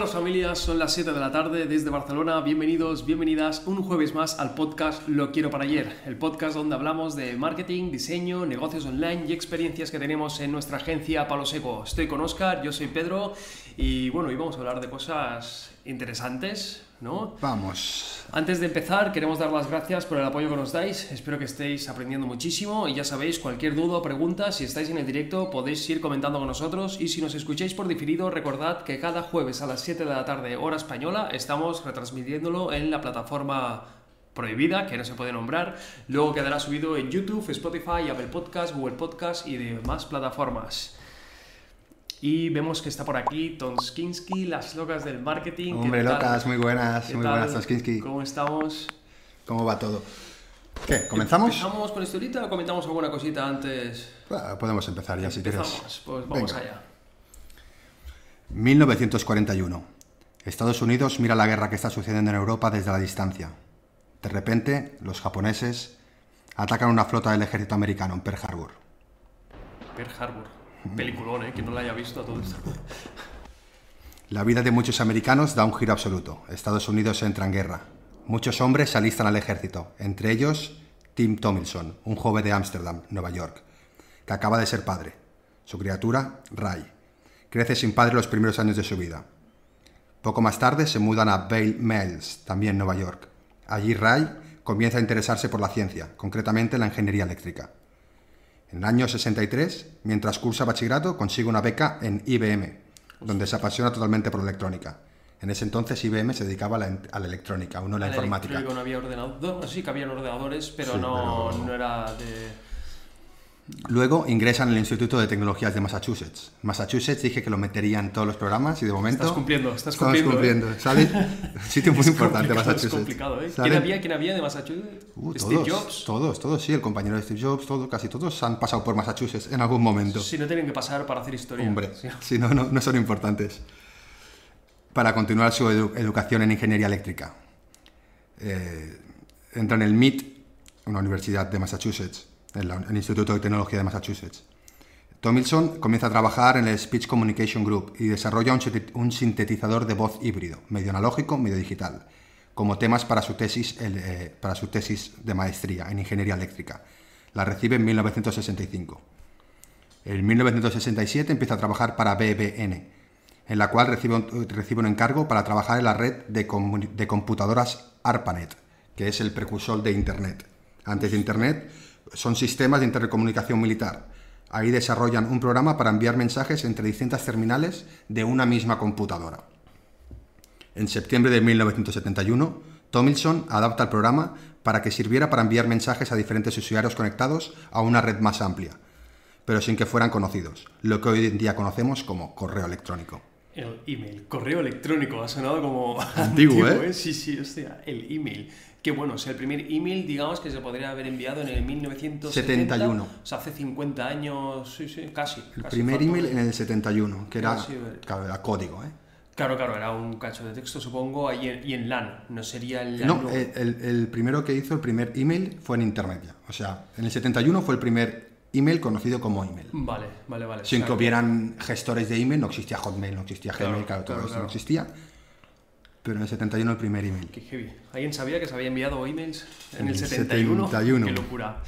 Buenas familias, son las 7 de la tarde desde Barcelona. Bienvenidos, bienvenidas un jueves más al podcast Lo quiero para ayer, el podcast donde hablamos de marketing, diseño, negocios online y experiencias que tenemos en nuestra agencia Palo Seco. Estoy con Oscar, yo soy Pedro y bueno, hoy vamos a hablar de cosas interesantes, ¿no? Vamos. Antes de empezar, queremos dar las gracias por el apoyo que nos dais. Espero que estéis aprendiendo muchísimo y ya sabéis, cualquier duda o pregunta, si estáis en el directo, podéis ir comentando con nosotros y si nos escucháis por diferido, recordad que cada jueves a las 7 de la tarde, hora española, estamos retransmitiéndolo en la plataforma prohibida, que no se puede nombrar. Luego quedará subido en YouTube, Spotify, Apple Podcast, Google Podcast y demás plataformas. Y vemos que está por aquí Tonskinski, las locas del marketing. ¿Qué Hombre, locas, muy buenas, ¿Qué muy tal? buenas, Toskinski. ¿Cómo estamos? ¿Cómo va todo? ¿Qué? ¿Comenzamos? ¿Empezamos con esto ahorita o comentamos alguna cosita antes? Ah, podemos empezar ya si quieres. Pues vamos Venga. allá. 1941. Estados Unidos mira la guerra que está sucediendo en Europa desde la distancia. De repente, los japoneses atacan una flota del ejército americano en Pearl Harbor. Pearl Harbor. Peliculón, ¿eh? Que no la haya visto a todo esto. La vida de muchos americanos da un giro absoluto. Estados Unidos entra en guerra. Muchos hombres se alistan al ejército, entre ellos Tim Tomlinson, un joven de Ámsterdam, Nueva York, que acaba de ser padre. Su criatura, Ray, crece sin padre los primeros años de su vida. Poco más tarde se mudan a Vail Mills, también Nueva York. Allí Ray comienza a interesarse por la ciencia, concretamente la ingeniería eléctrica. En el año 63, mientras cursa bachillerato, consigue una beca en IBM, donde se apasiona totalmente por la electrónica. En ese entonces IBM se dedicaba a la, a la electrónica, uno a la informática. electrónico no había ordenador. No, sí que habían ordenadores, pero Sí, no, pero- no era de. Luego ingresa en el Instituto de Tecnologías de Massachusetts. Massachusetts dije que lo metería en todos los programas y de momento... Estás cumpliendo, estás estamos cumpliendo. ¿eh? cumpliendo. ¿Sale? Sitio muy Es importante Massachusetts. Es complicado, ¿eh? ¿Quién había, ¿Quién había de Massachusetts? Uh, Steve todos, Jobs. todos, todos, sí, el compañero de Steve Jobs, todo, casi todos han pasado por Massachusetts en algún momento. Si no tienen que pasar para hacer historia. Hombre, Sí. si no, no, no son importantes. Para continuar su edu- educación en ingeniería eléctrica. Eh, entra en el MIT, una universidad de Massachusetts, en el Instituto de Tecnología de Massachusetts. Tomlinson comienza a trabajar en el Speech Communication Group y desarrolla un, sinte- un sintetizador de voz híbrido, medio analógico, medio digital, como temas para su tesis, eh, para su tesis de maestría en ingeniería eléctrica. La recibe en 1965. En 1967 empieza a trabajar para BBN, en la cual recibe un, recibe un encargo para trabajar en la red de computadoras ARPANET, que es el precursor de Internet. Antes de Internet son sistemas de intercomunicación militar. Ahí desarrollan un programa para enviar mensajes entre distintas terminales de una misma computadora. En septiembre de 1971, Tomlinson adapta el programa para que sirviera para enviar mensajes a diferentes usuarios conectados a una red más amplia, pero sin que fueran conocidos, lo que hoy en día conocemos como correo electrónico. El email, correo electrónico, ha sonado como Antiguo, ¿eh? Sí, sí, hostia, el email. Que bueno, sea, el primer email, digamos, que se podría haber enviado en el 1970. 71. O sea, hace 50 años, sí, sí, casi. El casi primer email en el 71, que era, claro, era código. ¿eh? Claro, claro, era un cacho de texto, supongo, y en, y en LAN, no sería el LAN. No, eh, el, el primero que hizo, el primer email, fue en Internet ya. O sea, en el 71 fue el primer email conocido como email. Vale, vale, vale. Sin O sea, que hubieran gestores de email, no existía Hotmail, no existía Claro, Gmail, claro, todo claro, eso claro. no existía. Pero en el 71 el primer email. Qué heavy. ¿Alguien sabía que se había enviado emails en En el el 71? 71. Qué locura.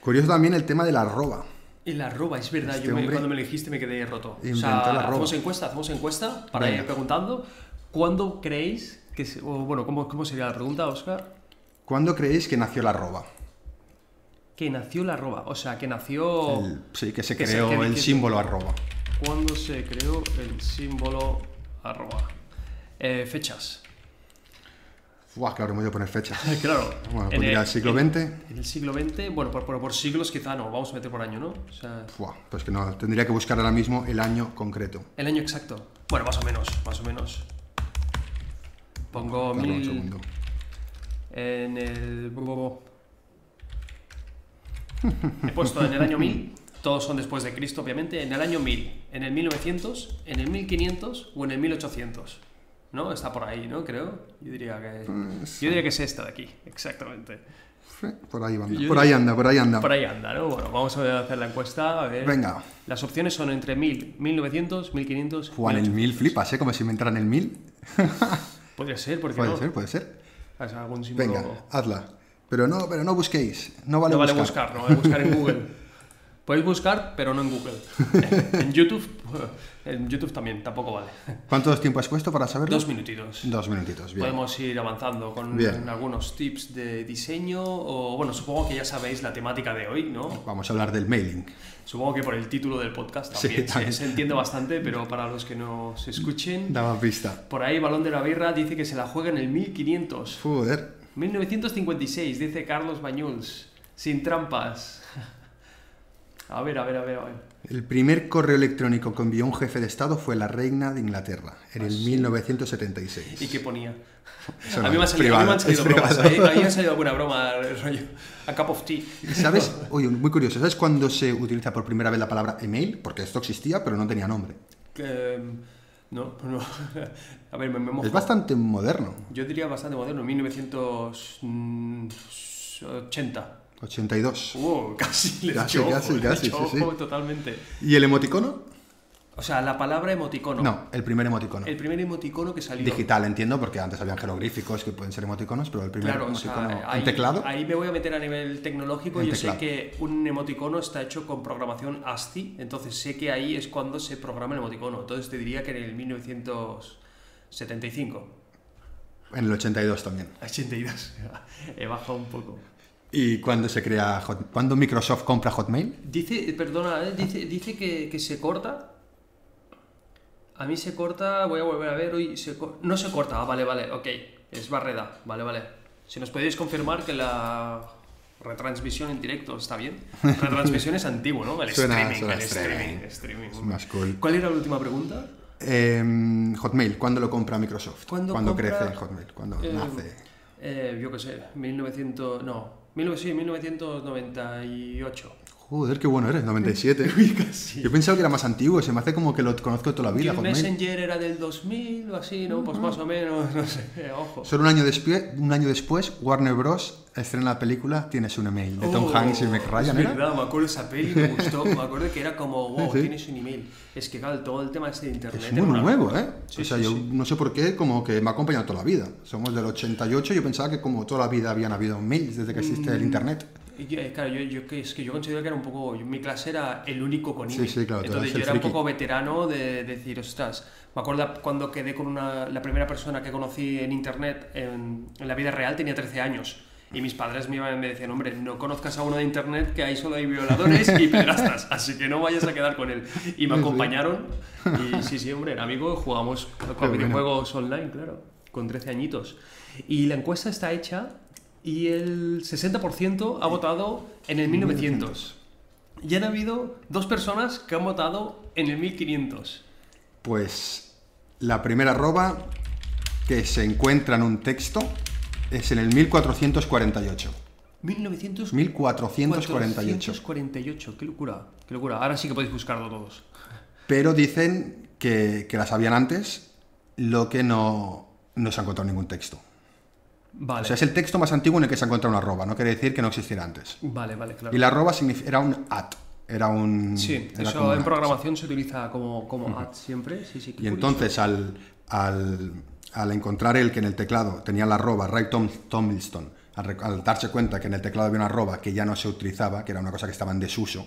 Curioso también el tema de la arroba. El arroba, es verdad. Este yo me- cuando me dijiste me quedé roto. O sea, la hacemos encuesta, hacemos encuesta para Venga. ir preguntando. ¿Cuándo creéis que... se- o, bueno, ¿cómo, ¿cómo sería la pregunta, Oscar? ¿Cuándo creéis que nació la arroba? Que nació la arroba. O sea, que nació... El- sí, que se que se- creó que- el que- símbolo arroba. ¿Cuándo se creó el símbolo arroba? Eh, fechas. Buah, claro, me voy a poner fecha. claro. Bueno, en pondría el siglo XX. En el siglo XX, bueno, por, por, por siglos quizá no, vamos a meter por año, ¿no? O sea, Buah, pues que no, tendría que buscar ahora mismo el año concreto. el año exacto. Bueno, más o menos, más o menos. Pongo Dame un mil... segundo. En el... He puesto en el año 1000, todos son después de Cristo, obviamente, en el año 1000, en el 1900, en el 1500 o en el 1800. ¿No? Está por ahí, ¿no? Creo. Yo diría que, Pues, yo diría que es esta de aquí, exactamente. Por ahí anda, por ahí anda, por ahí anda. Por ahí anda, ¿no? Bueno, vamos a hacer la encuesta. A ver. Venga. Las opciones son entre 1000, 1900, 1500. Juan, el 1000 flipas, ¿eh? Como si me entraran el 1000. Podría ser, porque Puede no. ser, puede ser. Venga, hazla. Pero no, pero no busquéis. No vale no vale buscar. buscar, no vale buscar en Google. Podéis buscar, pero no en Google. en YouTube, en YouTube también, tampoco vale. ¿Cuánto tiempo has puesto para saberlo? Dos minutitos. Dos minutitos, bien. Podemos ir avanzando con Bien. algunos tips de diseño o, bueno, supongo que ya sabéis la temática de hoy, ¿no? Vamos a hablar del mailing. Supongo que por el título del podcast Sí, también, se- también. se entiende bastante, pero para los que no se escuchen, Daba pista. por ahí Balón de la Birra dice que se la juega en el 1500. Joder. 1956, dice Carlos Bañuls. Sin trampas. A ver, a ver, a ver, a ver. El primer correo electrónico que envió un jefe de Estado fue la reina de Inglaterra, en el 1976. ¿Y qué ponía? A, mí me han salido, a mí me han privado, salido es bromas. privado. Ahí, ahí ha salido alguna broma, rollo. A cup of tea. ¿Sabes? Oye, muy curioso. ¿Sabes cuándo se utiliza por primera vez la palabra email? Porque esto existía, pero no tenía nombre. Que, no, no. A ver, me, me mojo. Es bastante moderno. Yo diría bastante moderno, 1980. 82. Uh, casi le Casi, choco, casi, le casi, sí, choco sí. totalmente. ¿Y el emoticono? O sea, la palabra emoticono. No, el primer emoticono. El primer emoticono que salió. Digital, entiendo, porque antes habían jeroglíficos que pueden ser emoticonos, pero el primer Claro, o sea, emoticono. ahí, ¿En teclado? ahí me voy a meter a nivel tecnológico. En Yo teclado. sé que un emoticono está hecho con programación ASCII, entonces sé que ahí es cuando se programa el emoticono. Entonces te diría que en el 1975. En el 82 también. 82. He bajado un poco. ¿Y cuándo se crea Hot- ¿Cuándo Microsoft compra Hotmail? Dice, perdona, ¿eh? dice, dice que, que se corta. A mí se corta, voy a volver a ver hoy. se no se corta, ah, vale, vale, ok. Es barreda, vale, vale. Si nos podéis confirmar que la retransmisión en directo está bien. Retransmisión es antiguo, ¿no? El Suena- streaming, suena el streaming. streaming, streaming. Es más cool. ¿Cuál era la última pregunta? Eh, Hotmail, ¿cuándo lo compra Microsoft? ¿Cuándo ¿Cuándo compra- crece Hotmail? ¿Cuándo Eh, nace? Eh, yo qué sé, 1900. No, 19, sí, 1998. Joder, qué bueno eres, 97. Yo pensaba que era más antiguo, se me hace como que lo conozco toda la vida, el. Messenger era del 2000 o así, ¿no? Pues más o menos, no sé, ojo. Solo un año, después, un año después, Warner Bros. estrena la película Tienes un email, de Tom Oh, Hanks y Meg Ryan, Es verdad, me acuerdo esa peli, me gustó. Me acuerdo que era como, wow, Sí. tienes un email. Es que, claro, todo el tema este de internet. Es muy nuevo. ¿eh? Sí, o sea, sí, yo no sé por qué, como que me ha acompañado toda la vida. Somos del 88 y yo pensaba que como toda la vida habían habido mails desde que existe Mm. el internet. Y eh, claro, yo, yo que es que yo considero que era un poco. yo- mi clase era el único con. Sí, sí, claro, Entonces yo era un friki. poco veterano de, decir, ostras. Me acuerdo cuando quedé con una, la primera persona que conocí en internet en, en la vida real, tenía 13 años. Y mis padres me, iban- me decían, hombre, no conozcas a uno de internet que ahí solo hay violadores y pederastas, así que no vayas a quedar con él. Y me acompañaron. Y sí, sí, hombre, era amigo, jugamos con bueno. videojuegos online, claro, con 13 añitos. Y la encuesta está hecha y el 60% ha votado en el 1900. Y han habido dos personas que han votado en el 1500. Pues la primera arroba que se encuentra en un texto es en el 1448. 1900 1448. 448, qué locura, qué locura. Ahora sí que podéis buscarlo todos. Pero dicen que, que la sabían antes, lo que no, no se ha encontrado ningún texto. Vale, O sea, es el texto más antiguo en el que se ha encontrado una arroba, no quiere decir que no existiera antes. vale, vale, claro. Y la arroba era un at, era un... Sí, era eso en at. programación se utiliza como, como ad siempre. Sí, sí, Y curioso. entonces al, al, al encontrar él que en el teclado tenía la arroba Ray Tom, Tomlinson, al darse cuenta que en el teclado había una arroba que ya no se utilizaba, que era una cosa que estaba en desuso,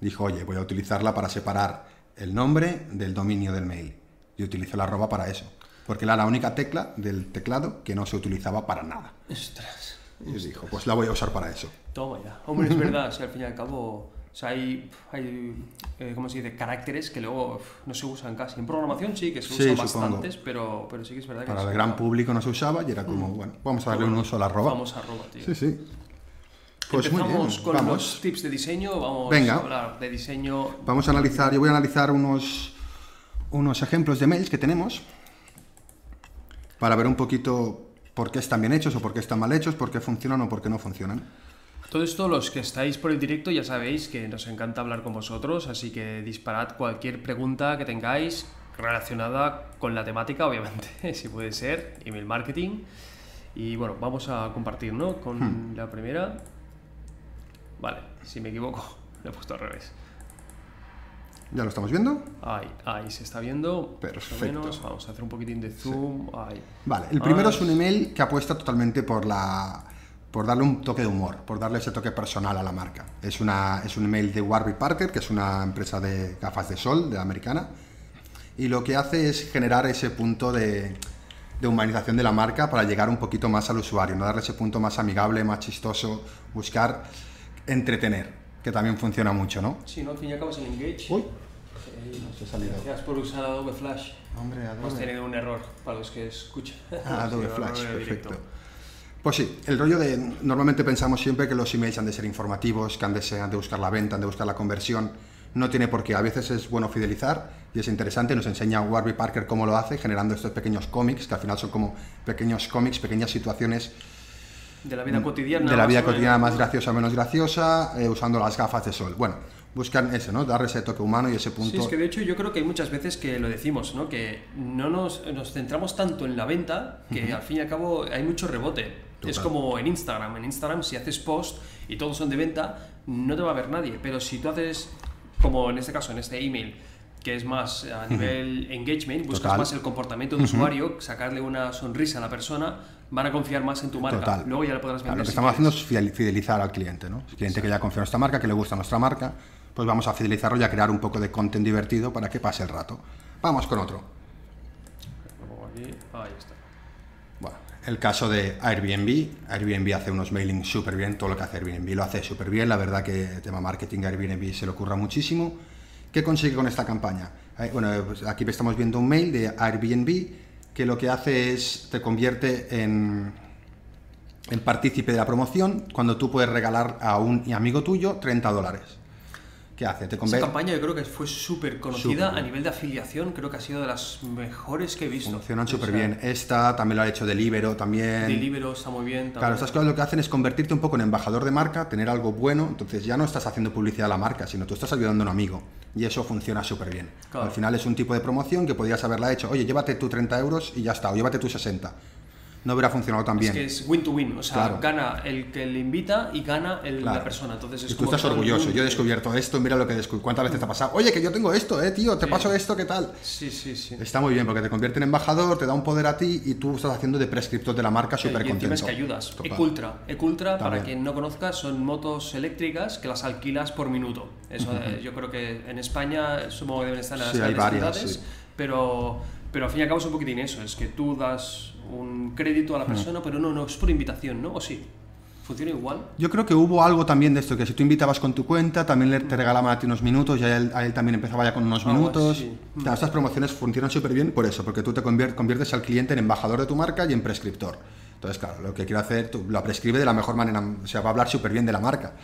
dijo, oye, voy a utilizarla para separar el nombre del dominio del mail. Y utilizó la arroba para eso, porque era la única tecla del teclado que no se utilizaba para nada. Ostras. Y dijo, pues la voy a usar para eso. Toma ya. Hombre, es verdad, si al fin y al cabo o sea, hay, hay eh, ¿cómo se dice? Caracteres que luego no se usan casi. En programación sí que se Sí, usan supongo. bastantes, pero, pero sí que es verdad que Para el gran público no se usaba y era como, bueno, vamos a darle un uso a la arroba. Vamos a arroba, tío. Sí, sí. Pues muy Empezamos bien, con vamos. los tips de diseño, vamos Venga. a hablar de diseño. Vamos a analizar, yo voy a analizar unos, unos ejemplos de mails que tenemos para ver un poquito por qué están bien hechos o por qué están mal hechos, por qué funcionan o por qué no funcionan. Todo esto, los que estáis por el directo, ya sabéis que nos encanta hablar con vosotros, así que disparad cualquier pregunta que tengáis relacionada con la temática, obviamente, si puede ser, email marketing. Y bueno, vamos a compartir, ¿no? Con Hmm. la primera. Vale, si me equivoco, lo he puesto al revés. ¿Ya lo estamos viendo? Ahí, ahí se está viendo. Perfecto. menos. Vamos a hacer un poquitín de zoom. Ahí. Vale, el primero Ah, es un email que apuesta totalmente por la por darle un toque de humor, por darle ese toque personal a la marca. Es, una, es un email de Warby Parker, que es una empresa de gafas de sol, de la americana, y lo que hace es generar ese punto de, de humanización de la marca para llegar un poquito más al usuario, no darle ese punto más amigable, más chistoso, buscar entretener, que también funciona mucho, ¿no? Sí, ¿no? Al fin y al cabo es el Engage. Uy, Eh, se ha salido. Gracias por usar Adobe Flash. Hombre, Hemos tenido un error para los que escuchan. Ah, Adobe Sí, Flash, perfecto. directo. Pues sí, el rollo de. Normalmente pensamos siempre que los emails han de ser informativos, que han de, ser- han de buscar la venta, han de buscar la conversión. No tiene por qué. A veces es bueno fidelizar y es interesante. Nos enseña Warby Parker cómo lo hace, generando estos pequeños cómics, que al final son como pequeños cómics, pequeñas situaciones De la vida cotidiana. Mm, de la vida menos, cotidiana más graciosa o menos graciosa, eh, usando las gafas de sol. Bueno, buscan ese, ¿no? Darle ese toque humano y ese punto. Sí, es que de hecho yo creo que hay muchas veces que lo decimos, ¿no? Que no nos, nos centramos tanto en la venta que al fin y al cabo hay mucho rebote. Es como en Instagram. En Instagram si haces post y todos son de venta, no te va a ver nadie. Pero si tú haces, como en este caso, en este email, que es más a nivel engagement, buscas Total. más el comportamiento del usuario, sacarle una sonrisa a la persona, van a confiar más en tu marca. Total. Luego ya le podrás Claro, vender. lo que si estamos haciendo quieres. es fidel- fidelizar al cliente, ¿no? El cliente que ya confía en nuestra marca, que le gusta nuestra marca, pues vamos a fidelizarlo y a crear un poco de content divertido para que pase el rato. Vamos con otro. Aquí. Ahí está. Bueno, el caso de Airbnb. Airbnb hace unos mailings súper bien, todo lo que hace Airbnb lo hace súper bien. La verdad que el tema marketing Airbnb se le ocurra muchísimo. ¿Qué consigue con esta campaña? Eh, Bueno, pues aquí estamos viendo un mail de Airbnb que lo que hace es te convierte en, en partícipe de la promoción cuando tú puedes regalar a un amigo tuyo 30 dólares. ¿Qué hace? Te Esa campaña yo creo que fue súper conocida a nivel de afiliación, creo que ha sido de las mejores que he visto. Funcionan súper bien. Esta también lo ha hecho Delibero también. Deliveroo está muy bien. Claro, estas cosas lo que hacen es convertirte un poco en embajador de marca, tener algo bueno, entonces ya no estás haciendo publicidad a la marca, sino tú estás ayudando a un amigo. Y eso funciona súper bien. Claro. Al final es un tipo de promoción que podrías haberla hecho, oye, llévate tú 30 euros y ya está, o llévate tú 60. No hubiera funcionado tan bien. Es que es win to win, o sea, Claro. gana el que le invita y gana el- Claro. la persona. Entonces es y tú como estás orgulloso, yo he descubierto esto, mira lo que descubrí. ¿Cuántas veces te ha pasado? Oye, que yo tengo esto, eh, tío, te Sí. paso esto, ¿qué tal? Sí, sí, sí. Está muy bien porque te convierte en embajador, te da un poder a ti y tú estás haciendo de prescriptor de la marca y súper encima contento. es que ayudas. Total. Ecultra. Ecultra, para quien no conozca, son motos eléctricas que las alquilas por minuto. Eso eh, yo creo que en España supongo que deben estar en las Sí, hay varias, ciudades, sí. pero, pero al fin y al cabo es un poquitín eso, es que tú das un crédito a la persona, pero no, no es por invitación, ¿no? ¿O sí? ¿Funciona igual? Yo creo que hubo algo también de esto, que si tú invitabas con tu cuenta, también le- te regalaban a ti unos minutos y a él, a él también empezaba ya con unos minutos. así. Claro, estas promociones funcionan súper bien por eso, porque tú te convier- conviertes al cliente en embajador de tu marca y en prescriptor. Entonces, claro, lo que quiero hacer, tú lo prescribe de la mejor manera, o sea, va a hablar súper bien de la marca.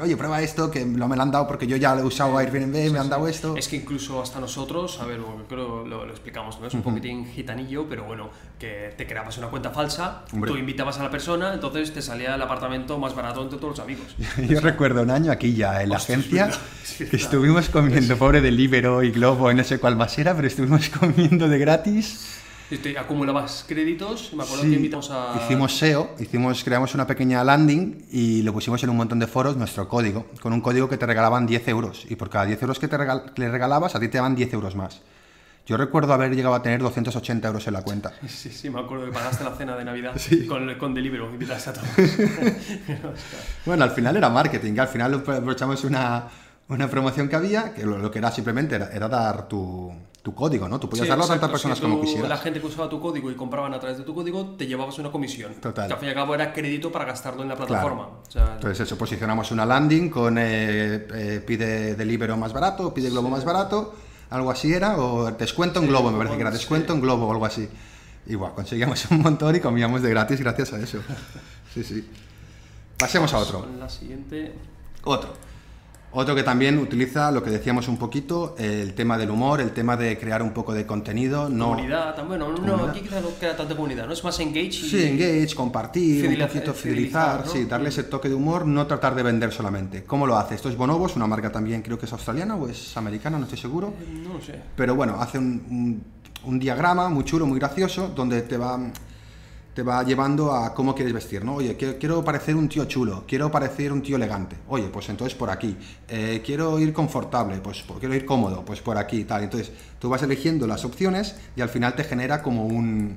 Oye, prueba esto, que lo me lo han dado porque yo ya lo he usado Airbnb, me han dado esto. Es que incluso hasta nosotros, a ver, bueno, creo lo, lo explicamos, ¿no? Es un poquitín gitanillo, pero bueno, que te creabas una cuenta falsa, Hombre. tú invitabas a la persona, entonces te salía el apartamento más barato entre todos los amigos. Yo recuerdo un año aquí ya en la Hostia, es agencia verdad, es que estuvimos comiendo, pobre Delibero y Globo y no sé cuál más era, pero estuvimos comiendo de gratis. Y te acumulabas créditos, me acuerdo Sí, que invitamos a... Hicimos SEO, hicimos, creamos una pequeña landing y lo pusimos en un montón de foros nuestro código, con un código que te regalaban 10 euros. Y por cada 10 euros que, te regal- que le regalabas, a ti te daban 10 euros más. Yo recuerdo haber llegado a tener 280 euros en la cuenta. Sí, sí, me acuerdo que pagaste la cena de Navidad Sí. con, con Deliveroo, invitaste a todos. Bueno, al final era marketing, al final aprovechamos una, una promoción que había, que lo, lo que era simplemente era, era dar tu, tu código, ¿no? Tú podías Sí, darlo a tantas personas si como quisieras. La gente que usaba tu código y compraban a través de tu código, te llevabas una comisión. Total. Que al fin y al cabo era crédito para gastarlo en la Claro. plataforma. O sea, Entonces eso, posicionamos una landing con eh, eh, pide Delibero más barato, pide Globo más barato, algo así era, o descuento en Sí, Globo, me parece que era descuento en Globo o algo así. Igual, conseguíamos un montón y comíamos de gratis gracias a eso. Sí, sí. Pasemos a otro. Con la siguiente... Otro. Otro que también utiliza lo que decíamos un poquito, el tema del humor, el tema de crear un poco de contenido. No, Comunidad, tam- bueno, no, aquí quizá no crea tanta comunidad, ¿no? Es más engage y... Sí, engage, compartir, Fideliza- un poquito fidelizar, fidelizar, ¿no? sí, darle ese toque de humor, no tratar de vender solamente. ¿Cómo lo hace? Esto es Bonobos, una marca también creo que es australiana o es americana, no estoy seguro. Eh, No lo sé. Pero bueno, hace un, un- un diagrama muy chulo, muy gracioso, donde te va... te va llevando a cómo quieres vestir, ¿no? Oye, quiero, parecer un tío chulo, quiero parecer un tío elegante. Oye, pues entonces por aquí. Eh, quiero ir confortable, pues por- quiero ir cómodo, pues por aquí, tal. Entonces tú vas eligiendo las opciones y al final te genera como un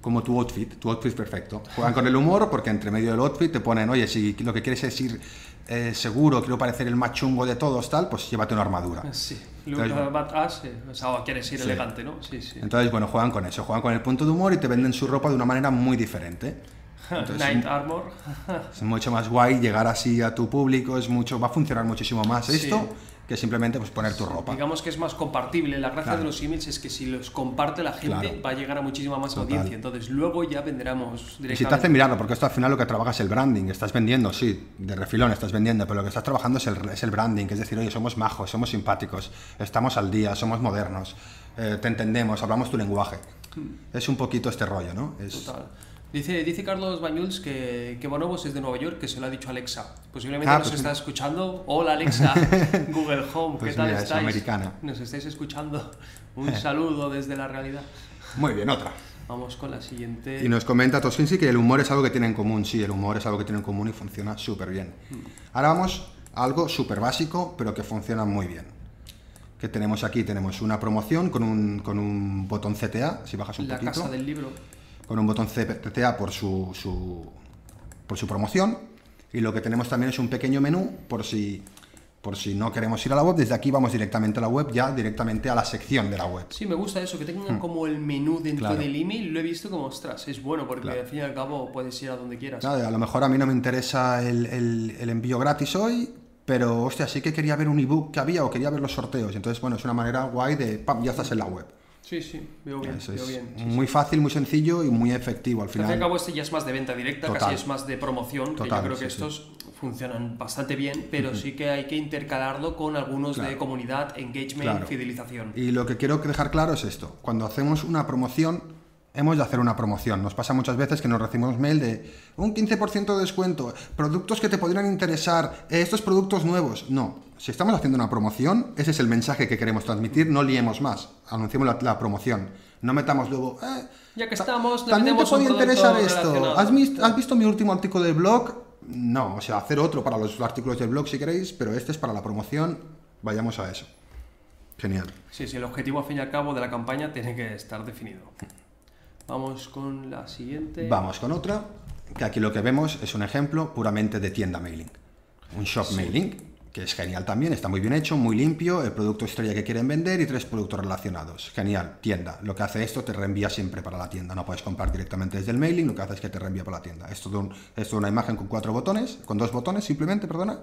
como tu outfit, tu outfit perfecto. Juegan con el humor porque entre medio del outfit te ponen, oye, si lo que quieres es ir eh, seguro, quiero parecer el más chungo de todos, tal, pues llévate una armadura. Sí. Entonces, o sea, quieres ir Sí. elegante, ¿no? Sí, sí. Entonces, bueno, juegan con eso, juegan con el punto de humor y te venden su ropa de una manera muy diferente. Entonces, Night Armor. Es mucho más guay llegar así a tu público, es mucho, va a funcionar muchísimo más esto que simplemente pues poner tu ropa. Digamos que es más compartible. La gracia Claro. de los emails es que si los comparte la gente Claro. va a llegar a muchísima más Total. audiencia. Entonces luego ya venderemos Y si te directamente. hace mirarlo, porque esto al final lo que trabajas es el branding, estás vendiendo, sí, de refilón estás vendiendo, pero lo que estás trabajando es el, es el branding, que es decir, oye, somos majos, somos simpáticos, estamos al día, somos modernos, eh, te entendemos, hablamos tu lenguaje. Es un poquito este rollo, ¿no? Es, Total. Dice, dice Carlos Bañuls que, que Bonobos es de Nueva York, que se lo ha dicho Alexa. Posiblemente Ah, nos pues está escuchando. Hola Alexa, Google Home, Pues ¿qué tal mira, es estáis? americana. Nos estáis escuchando. Un saludo desde la realidad. Muy bien, otra. Vamos con la siguiente. Y nos comenta Toskinsi que el humor es algo que tiene en común. Sí, el humor es algo que tiene en común y funciona súper bien. Ahora vamos a algo súper básico, pero que funciona muy bien. Que tenemos aquí, tenemos una promoción con un, con un botón CTA, si bajas un La poquito, casa del libro. Con un botón CTA por su, su- por su promoción. Y lo que tenemos también es un pequeño menú por si, por si no queremos ir a la web. Desde aquí vamos directamente a la web, ya directamente a la sección de la web. Sí, me gusta eso, que tengan como el menú dentro Hmm. Claro. del email. Lo he visto como, ostras, es bueno porque Claro. al fin y al cabo puedes ir a donde quieras. Claro, a lo mejor a mí no me interesa el, el- el envío gratis hoy, pero hostia, sí que quería ver un ebook que había o quería ver los sorteos. Entonces, bueno, es una manera guay de, pam, ya estás en la web. Sí, sí, veo bien, Eso veo es bien. sí, muy fácil, muy sencillo y muy efectivo al Al fin y al final. cabo este ya es más de venta directa, Total. casi es más de promoción, que yo creo que sí, estos funcionan bastante bien, pero sí que hay que intercalarlo con algunos de comunidad, engagement, Claro. fidelización. Y lo que quiero dejar claro es esto. Cuando hacemos una promoción, hemos de hacer una promoción. Nos pasa muchas veces que nos recibimos mail de un 15% de descuento, productos que te podrían interesar, estos productos nuevos. No, si estamos haciendo una promoción, ese es el mensaje que queremos transmitir, no liemos más, anunciemos la, la promoción. No metamos luego, eh, Ya que ta- estamos, también te producto interesar esto. ¿Has, has visto mi último artículo del blog? No, o sea, hacer otro para los artículos del blog si queréis, pero este es para la promoción, vayamos a eso. Genial. Sí, sí, el objetivo al fin y al cabo de la campaña tiene que estar definido. Vamos con la siguiente. Vamos con otra, que aquí lo que vemos es un ejemplo puramente de tienda mailing. Un shop mailing, que es genial también, está muy bien hecho, muy limpio, el producto estrella que quieren vender y tres productos relacionados. Genial, tienda. Lo que hace esto te reenvía siempre para la tienda. No puedes comprar directamente desde el mailing, lo que hace es que te reenvía para la tienda. Esto es, un- esto es una imagen con cuatro botones, con dos botones simplemente, perdona.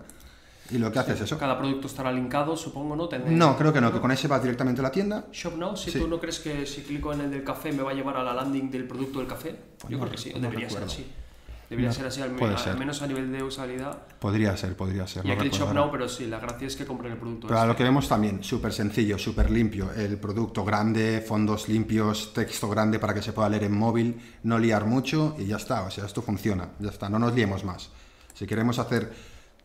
Y lo que hace es eso. Cada producto estará linkado, supongo, ¿no? Tendré- No, creo que no, que con ese vas directamente a la tienda. Shop Now, si Sí. tú no crees que si clico en el del café me va a llevar a la landing del producto del café, yo no creo que sí, no debería ser así. Debería No, ser así, al, menos a nivel de usabilidad. Podría ser, podría ser. Y aquí Shop. Now, pero sí, la gracia es que compren el producto. Pero a ese. lo que vemos también, súper sencillo, súper limpio. El producto grande, fondos limpios, texto grande para que se pueda leer en móvil, no liar mucho y ya está. O sea, esto funciona, ya está, no nos liemos más. Si queremos hacer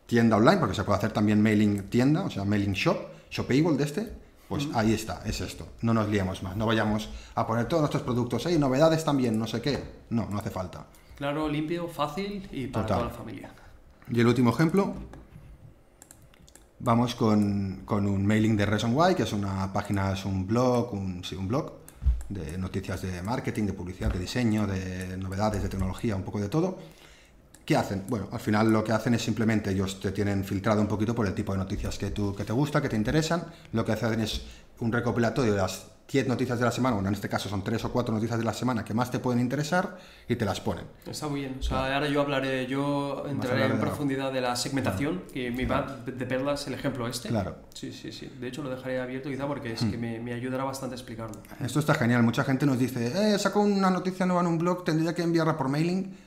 tienda online, porque se puede hacer también mailing tienda, o sea, mailing shop, shopable de este, pues ahí está, es esto. No nos liemos más, no vayamos a poner todos nuestros productos, hey, novedades también, no sé qué. No, no hace falta. Claro, limpio, fácil y para Total. toda la familia. Y el último ejemplo, vamos con, con un mailing de Reason Why, que es una página, es un blog, un, sí, un blog de noticias de marketing, de publicidad, de diseño, de novedades, de tecnología, un poco de todo. ¿Qué hacen? Bueno, al final lo que hacen es simplemente ellos te tienen filtrado un poquito por el tipo de noticias que, tú, que te gusta, que te interesan. Lo que hacen es un recopilatorio de las 10 noticias de la semana, bueno, en este caso son 3 o 4 noticias de la semana que más te pueden interesar y te las ponen. Está muy bien. O sea, ahora yo hablaré, yo entraré en profundidad de la segmentación, que mi bad de perlas el ejemplo este. Claro. Sí, sí, sí. De hecho, lo dejaré abierto quizá porque es que me, me ayudará bastante a explicarlo. Esto está genial. Mucha gente nos dice, eh, saco una noticia nueva en un blog, tendría que enviarla por mailing.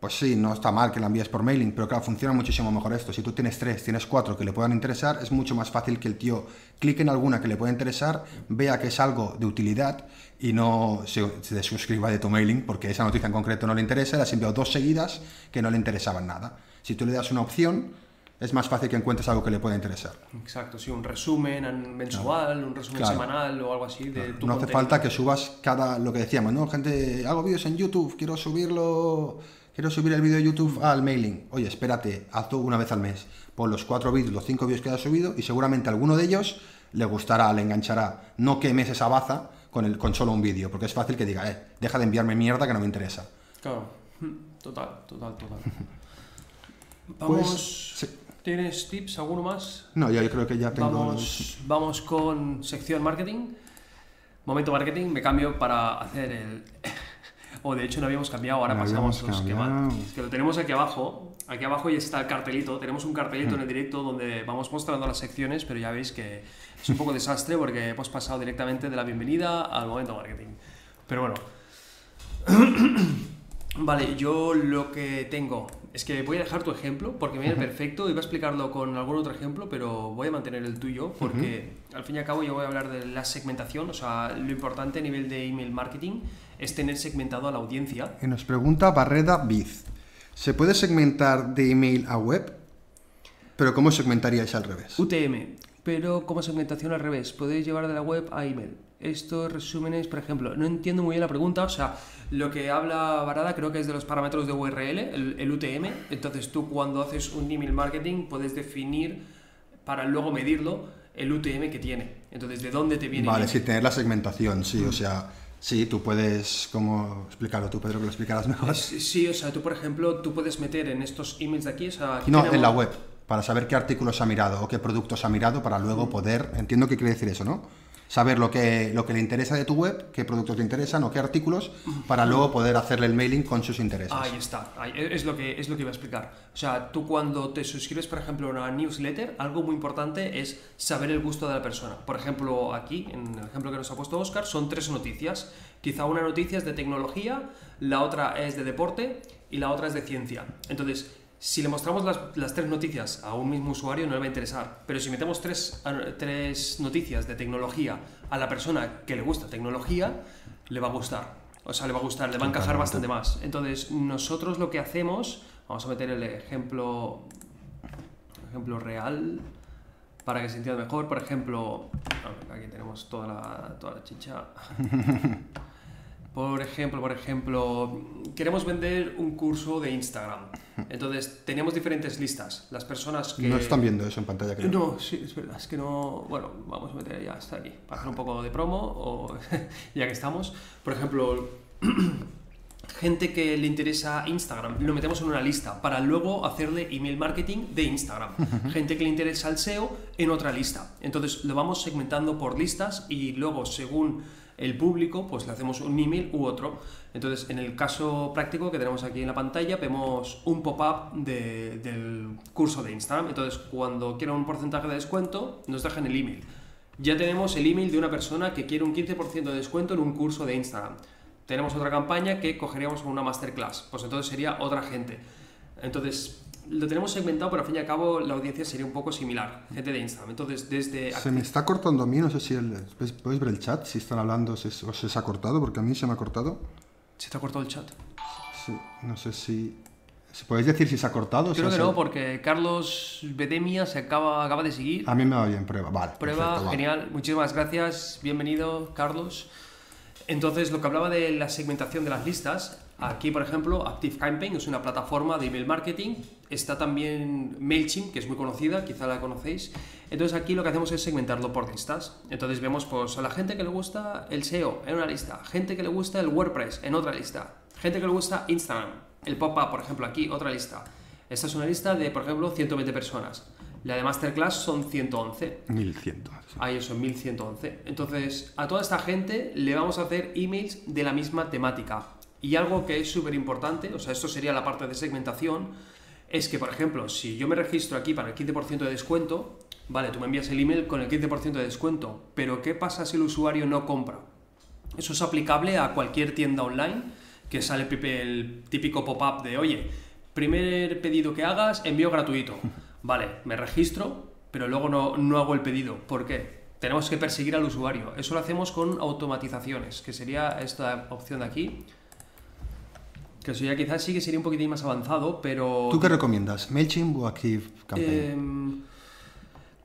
Pues sí, no está mal que la envíes por mailing, pero claro, funciona muchísimo mejor esto. Si tú tienes tres, tienes cuatro que le puedan interesar, es mucho más fácil que el tío clique en alguna que le pueda interesar, vea que es algo de utilidad y no se, se suscriba de tu mailing porque esa noticia en concreto no le interesa, le has enviado dos seguidas que no le interesaban nada. Si tú le das una opción, es más fácil que encuentres algo que le pueda interesar. Exacto, sí, un resumen mensual, un resumen Claro. semanal o algo así de tu no hace falta que subas cada, lo que decíamos, ¿no? Gente, hago vídeos en YouTube, quiero subirlo, quiero subir el vídeo de YouTube al mailing. Oye, espérate, hazlo una vez al mes. Pon los cuatro vídeos, los cinco vídeos que has subido y seguramente alguno de ellos le gustará, le enganchará. No quemes esa baza con, el, con solo un vídeo, porque es fácil que diga, eh, deja de enviarme mierda que no me interesa. Claro, total, total, total. Vamos. Pues, sí. ¿Tienes tips? ¿Alguno más? No, yo creo que ya tengo... Vamos, vamos con sección marketing. Momento marketing, me cambio para hacer el. O de hecho no habíamos cambiado, ahora No pasamos los que lo tenemos aquí abajo. Aquí abajo ya está el cartelito. Tenemos un cartelito en el directo donde vamos mostrando las secciones, pero ya veis que es un poco desastre porque hemos pasado directamente de la bienvenida al momento marketing. Pero bueno. Vale, yo lo que tengo es que voy a dejar tu ejemplo porque me viene perfecto. Iba a explicarlo con algún otro ejemplo, pero voy a mantener el tuyo porque al fin y al cabo yo voy a hablar de la segmentación. O sea, lo importante a nivel de email marketing es tener segmentado a la audiencia. Y nos pregunta Barreda Biz. ¿Se puede segmentar de email a web? Pero ¿cómo segmentaríais al revés? UTM, pero como segmentación al revés, podéis llevar de la web a email. Estos resúmenes, por ejemplo, no entiendo muy bien la pregunta, o sea, lo que habla Barada creo que es de los parámetros de URL, el, el UTM, entonces tú cuando haces un email marketing puedes definir para luego medirlo el UTM que tiene, entonces de dónde te viene. Vale, sí, tener la segmentación, sí, o sea, sí, tú puedes, como explicarlo tú, Pedro, que lo explicarás mejor. Sí, o sea, tú por ejemplo, tú puedes meter en estos emails de aquí, o sea, aquí No, tenemos- en la web, para saber qué artículos ha mirado o qué productos ha mirado para luego poder, entiendo que quiere decir eso, ¿no? Saber lo que, lo que le interesa de tu web, qué productos le interesan o qué artículos, para luego poder hacerle el mailing con sus intereses. Ahí está, ahí- es, lo que, es lo que iba a explicar. O sea, tú cuando te suscribes, por ejemplo, a una newsletter, algo muy importante es saber el gusto de la persona. Por ejemplo, aquí, en el ejemplo que nos ha puesto Oscar, son tres noticias. Quizá una noticia es de tecnología, la otra es de deporte y la otra es de ciencia. Entonces, si le mostramos las, las tres noticias a un mismo usuario no le va a interesar, pero si metemos tres, eh, tres noticias de tecnología a la persona que le gusta tecnología, le va a gustar. O sea, le va a gustar, le va a encajar bastante más. Entonces, nosotros lo que hacemos, vamos a meter el ejemplo, ejemplo real para que se entienda mejor. Por ejemplo, aquí tenemos toda la, toda la chicha. Por ejemplo, por ejemplo, queremos vender un curso de Instagram. Entonces, teníamos diferentes listas. Las personas que... No están viendo eso en pantalla, creo. No, sí, es verdad, es que no... Bueno, vamos a meter ya hasta aquí, para hacer un poco de promo, o ya que estamos. Por ejemplo, gente que le interesa Instagram, lo metemos en una lista para luego hacerle email marketing de Instagram. Gente que le interesa el SEO en otra lista. Entonces lo vamos segmentando por listas y luego según el público pues le hacemos un email u otro. Entonces en el caso práctico que tenemos aquí en la pantalla vemos un pop-up de- del curso de Instagram. Entonces cuando quieran un porcentaje de descuento nos dejan el email. Ya tenemos el email de una persona que quiere un 15% de descuento en un curso de Instagram. Tenemos otra campaña que cogeríamos una masterclass, pues entonces sería otra gente. Entonces, lo tenemos segmentado, pero al fin y al cabo la audiencia sería un poco similar, gente de Instagram. Entonces, desde... Se me está cortando a mí, no sé si el, ¿podéis- ver el chat, si están hablando si, o se os ha cortado, porque a mí se me ha cortado. ¿Se te ha cortado el chat? Sí, no sé si... si ¿Podéis decir si se ha cortado? o si Creo ha que sido- no, porque Carlos Bedemia se acaba, acaba de seguir. A mí me va bien, prueba. Vale. Prueba, perfecto, vale. genial. Muchísimas gracias. Bienvenido, Carlos. Entonces, lo que hablaba de la segmentación de las listas, aquí, por ejemplo, ActiveCampaign es una plataforma de email marketing. Está también MailChimp, que es muy conocida, quizá la conocéis. Entonces, aquí lo que hacemos es segmentarlo por listas. Entonces, vemos pues, a la gente que le gusta el SEO en una lista, gente que le gusta el WordPress en otra lista, gente que le gusta Instagram, el pop-up, por ejemplo, aquí, otra lista. Esta es una lista de, por ejemplo, 120 personas. La de Masterclass son 111. 1100. sí. Ahí eso, 1111. Entonces, a toda esta gente le vamos a hacer emails de la misma temática. Y algo que es súper importante, o sea, esto sería la parte de segmentación, es que, por ejemplo, si yo me registro aquí para el 15% de descuento, vale, tú me envías el email con el 15% de descuento, pero ¿qué pasa si el usuario no compra? Eso es aplicable a cualquier tienda online que sale el típico pop-up de, oye, primer pedido que hagas, envío gratuito. Vale, me registro, pero luego no, no hago el pedido. ¿Por qué? Tenemos que perseguir al usuario. Eso lo hacemos con automatizaciones, que sería esta opción de aquí. Que eso ya quizás sí que sería un poquitín más avanzado, pero... ¿Tú qué recomiendas? ¿MailChimp o ActiveCampaign? Em,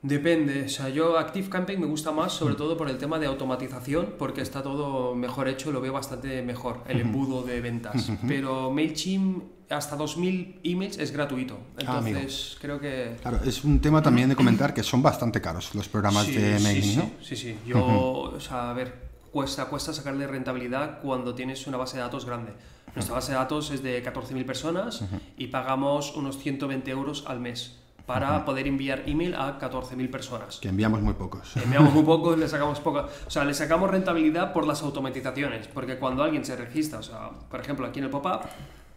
depende. O sea, yo ActiveCampaign me gusta más, sobre todo por el tema de automatización, porque está todo mejor hecho, lo veo bastante mejor, el embudo de ventas. Pero MailChimp hasta 2.000 emails es gratuito. Ah. Entonces, creo que... Claro, es un tema también de comentar que son bastante caros los programas Sí, de mailing, sí, ¿no? Sí, sí. Yo, o sea, a ver, cuesta, cuesta sacarle rentabilidad cuando tienes una base de datos grande. Nuestra base de datos es de 14.000 personas y pagamos unos 120 euros al mes para poder enviar email a 14.000 personas. Que enviamos muy pocos. Enviamos muy poco, le sacamos poca. O sea, le sacamos rentabilidad por las automatizaciones. Porque cuando alguien se registra, o sea, por ejemplo, aquí en el pop-up,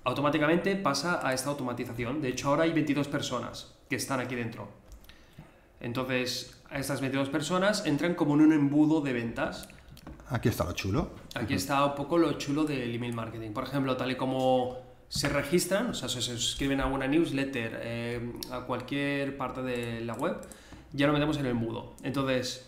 automáticamente pasa a esta automatización. De hecho, ahora hay 22 personas que están aquí dentro. Entonces, a estas 22 personas entran como en un embudo de ventas. Aquí está lo chulo. Aquí está un poco lo chulo del email marketing. Por ejemplo, tal y como se registran, o sea, se suscriben a una newsletter, eh, a cualquier parte de la web, ya lo metemos en el embudo. Entonces,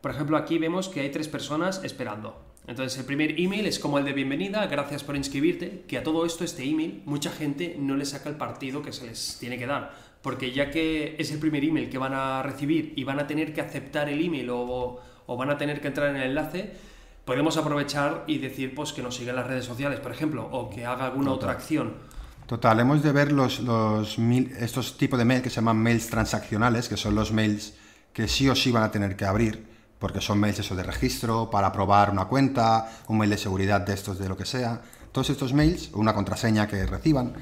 por ejemplo, aquí vemos que hay tres personas esperando. Entonces, el primer email es como el de bienvenida, gracias por inscribirte, que a todo esto, este email, mucha gente no le saca el partido que se les tiene que dar. Porque ya que es el primer email que van a recibir y van a tener que aceptar el email o, o van a tener que entrar en el enlace, podemos aprovechar y decir pues que nos siga en las redes sociales, por ejemplo, o que haga alguna otra acción. Total, hemos de ver los, los mil- estos tipos de mails que se llaman mails transaccionales, que son los mails que sí o sí van a tener que abrir, porque son mails eso de registro, para probar una cuenta, un mail de seguridad de estos de lo que sea. Todos estos mails, una contraseña que reciban,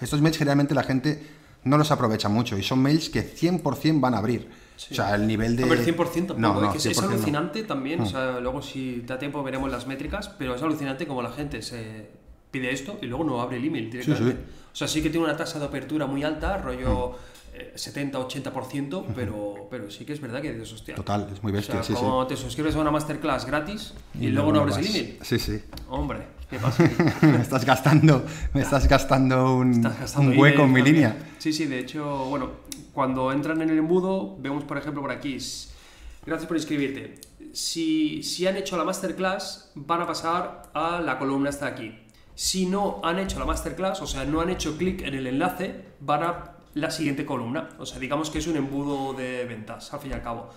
estos mails generalmente la gente no los aprovecha mucho y son mails que 100% van a abrir. O sea, el nivel de... A ver, 100% tampoco, No, no, es, que es 100% no. Mm. alucinante también, o sea, luego si da tiempo veremos las métricas, pero es alucinante como la gente se pide esto y luego no abre el email directamente. sí. O sea, sí que tiene una tasa de apertura muy alta, rollo Mm. eh, 70-80%, pero, pero sí que es verdad que dices, hostia. Total, es muy O bestia, sea, sí, sí. como te suscribes a una masterclass gratis y, luego no abres el vas. email. Sí, sí. Hombre, ¿qué pasa? me estás gastando, me estás gastando un, Estás gastando un hueco en mi también. línea. Sí, sí, de hecho, bueno, cuando entran en el embudo, vemos por ejemplo por aquí, gracias por inscribirte. Si, si han hecho la masterclass, van a pasar a la columna hasta aquí. Si no han hecho la masterclass, o sea, no han hecho clic en el enlace, van a la siguiente columna. O sea, digamos que es un embudo de ventas, al fin y al cabo.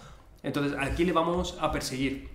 Entonces, aquí le vamos a perseguir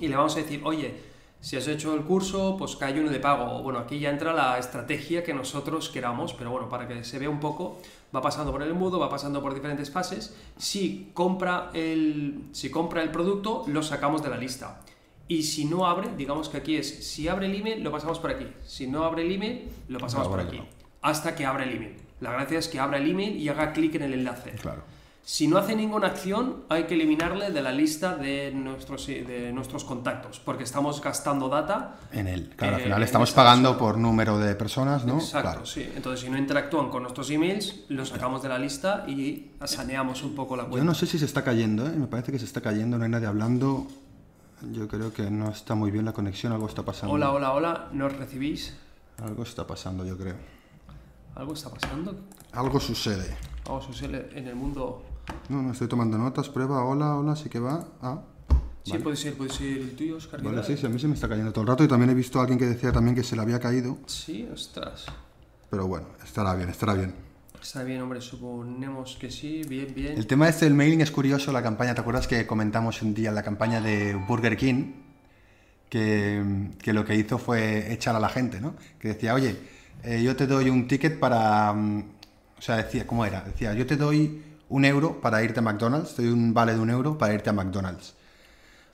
y le vamos a decir, oye, si has hecho el curso, pues hay uno de pago. Bueno, aquí ya entra la estrategia que nosotros queramos, pero bueno, para que se vea un poco, va pasando por el embudo, va pasando por diferentes fases. Si compra el, si compra el producto, lo sacamos de la lista. Y si no abre, digamos que aquí es, si abre el email, lo pasamos por aquí. Si no abre el email, lo pasamos por aquí. no. Hasta que abra el email. La gracia es que abra el email y haga clic en el enlace. Claro. Si no hace ninguna acción, hay que eliminarle de la lista de nuestros, de nuestros contactos, porque estamos gastando data. En él. Claro, al Eh, final en estamos esta pagando persona. por número de personas, ¿no? Exacto, Claro. sí. Entonces, si no interactúan con nuestros emails, los sacamos de la lista y saneamos un poco la Yo cuenta. no sé si se está cayendo, ¿eh? Me parece que se está cayendo, no hay nadie hablando. Yo creo que no está muy bien la conexión, algo está pasando. Hola, hola, hola, ¿nos recibís? Algo está pasando, yo creo. ¿Algo está pasando? Algo sucede. Algo sucede en el mundo. No, no estoy tomando notas, prueba, hola, hola, sí que va. Ah, Sí, puede ser, puede ser el tuyo, Oscar. vale, sí, sí, a mí se me está cayendo todo el rato y también he visto a alguien que decía también que se le había caído, Sí, ostras. pero bueno, estará bien, estará bien. Está bien, hombre, suponemos que sí, bien, bien. El tema este del mailing es curioso, la campaña, ¿te acuerdas que comentamos un día la campaña de Burger King? Que, que lo que hizo fue echar a la gente, ¿no? Que decía, oye, eh, yo te doy un ticket para... mm, o sea, decía, ¿cómo era? Decía, yo te doy un euro para irte a McDonald's, te doy un vale de un euro para irte a McDonald's.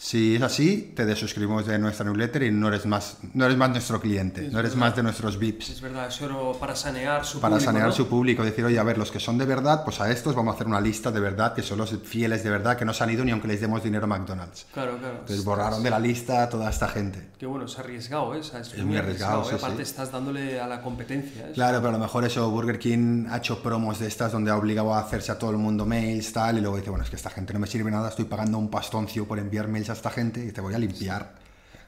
Si es así, te desuscribimos de nuestra newsletter y no eres más, no eres más nuestro cliente, Es no eres verdad. más de nuestros VIPs Es verdad, eso era para sanear su para público, sanear ¿no? su público, decir, oye, a ver, los que son de verdad, pues a estos vamos a hacer una lista de verdad, que son los fieles de verdad, que no se han ido ni aunque les demos dinero a McDonald's. Claro, claro. Entonces borraron de la lista a toda esta gente. Qué bueno, es arriesgado, ¿eh? O sea, es, Es muy arriesgado, ¿eh? sí, Aparte sí. estás dándole a la competencia. ¿eh? Claro, pero a lo mejor eso, Burger King ha hecho promos de estas donde ha obligado a hacerse a todo el mundo mails, tal, y luego dice, bueno, es que esta gente no me sirve nada, estoy pagando un pastoncio por enviar mails a esta gente y te voy a limpiar.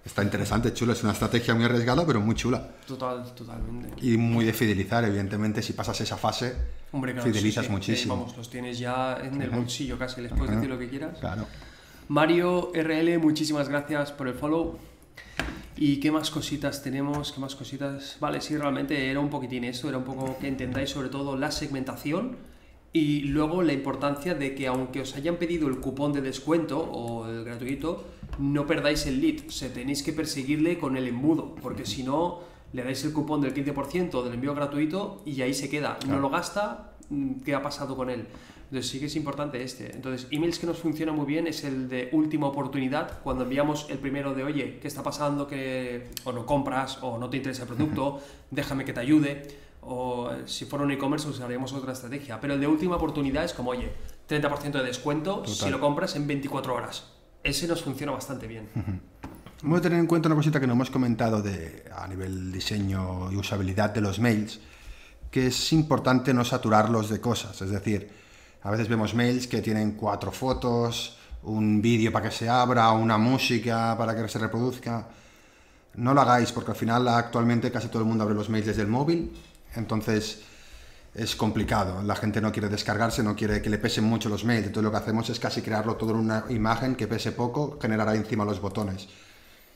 Está interesante, chulo, es una estrategia muy arriesgada, pero muy chula. Total, totalmente. Y muy de fidelizar, evidentemente, si pasas esa fase, Hombre, claro, fidelizas sí, sí. muchísimo. Eh, vamos, los tienes ya en el bolsillo casi, les puedes decir lo que quieras. Claro. Mario RL, muchísimas gracias por el follow. ¿Y qué más cositas tenemos? ¿Qué más cositas? Vale, sí, realmente era un poquitín eso, era un poco que entendáis sobre todo la segmentación y luego la importancia de que aunque os hayan pedido el cupón de descuento o el gratuito, no perdáis el lead, o sea, tenéis que perseguirle con el embudo, porque si no, le dais el cupón del 15% del envío gratuito y ahí se queda, no lo gasta, mm, ¿qué ha pasado con él? Entonces sí que es importante este. Entonces, emails que nos funciona muy bien es el de última oportunidad, cuando enviamos el primero de, oye, ¿qué está pasando? Que o no compras o no te interesa el producto, déjame que te ayude. O si fuera un e-commerce usaríamos otra estrategia. Pero el de última oportunidad es como, oye, 30% de descuento si lo compras en 24 horas. Ese nos funciona bastante bien. Vamos a tener en cuenta una cosita que no hemos comentado de, a nivel diseño y usabilidad de los mails, que es importante no saturarlos de cosas. Es decir, a veces vemos mails que tienen cuatro fotos, un vídeo para que se abra, una música para que se reproduzca. No lo hagáis porque al final actualmente casi todo el mundo abre los mails desde el móvil, entonces es complicado. La gente no quiere descargarse, no quiere que le pesen mucho los mails. Entonces lo que hacemos es casi crearlo todo en una imagen que pese poco, generará encima los botones.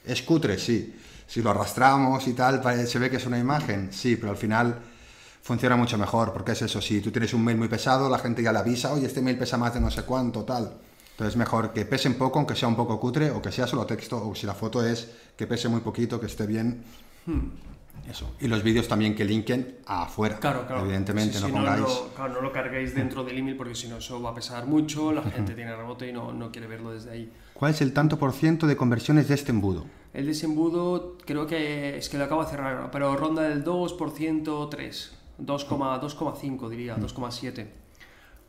Es cutre, sí. Si lo arrastramos y tal, se ve que es una imagen, sí, pero al final funciona mucho mejor, porque es eso, si tú tienes un mail muy pesado, la gente ya le avisa, oye, este mail pesa más de no sé cuánto, tal. Entonces es mejor que pese un poco, aunque sea un poco cutre, o que sea solo texto, o si la foto es que pese muy poquito, que esté bien. Hmm. Eso. Y los vídeos también que linken afuera. Claro, claro. Evidentemente, no pongáis. No, no lo carguéis dentro del email porque si no, eso va a pesar mucho, la gente tiene rebote y no, no quiere verlo desde ahí. ¿Cuál es el tanto por ciento de conversiones de este embudo? El de ese embudo creo que es que lo acabo de cerrar, pero ronda del 2%, 3%. 2,5 diría, 2,7.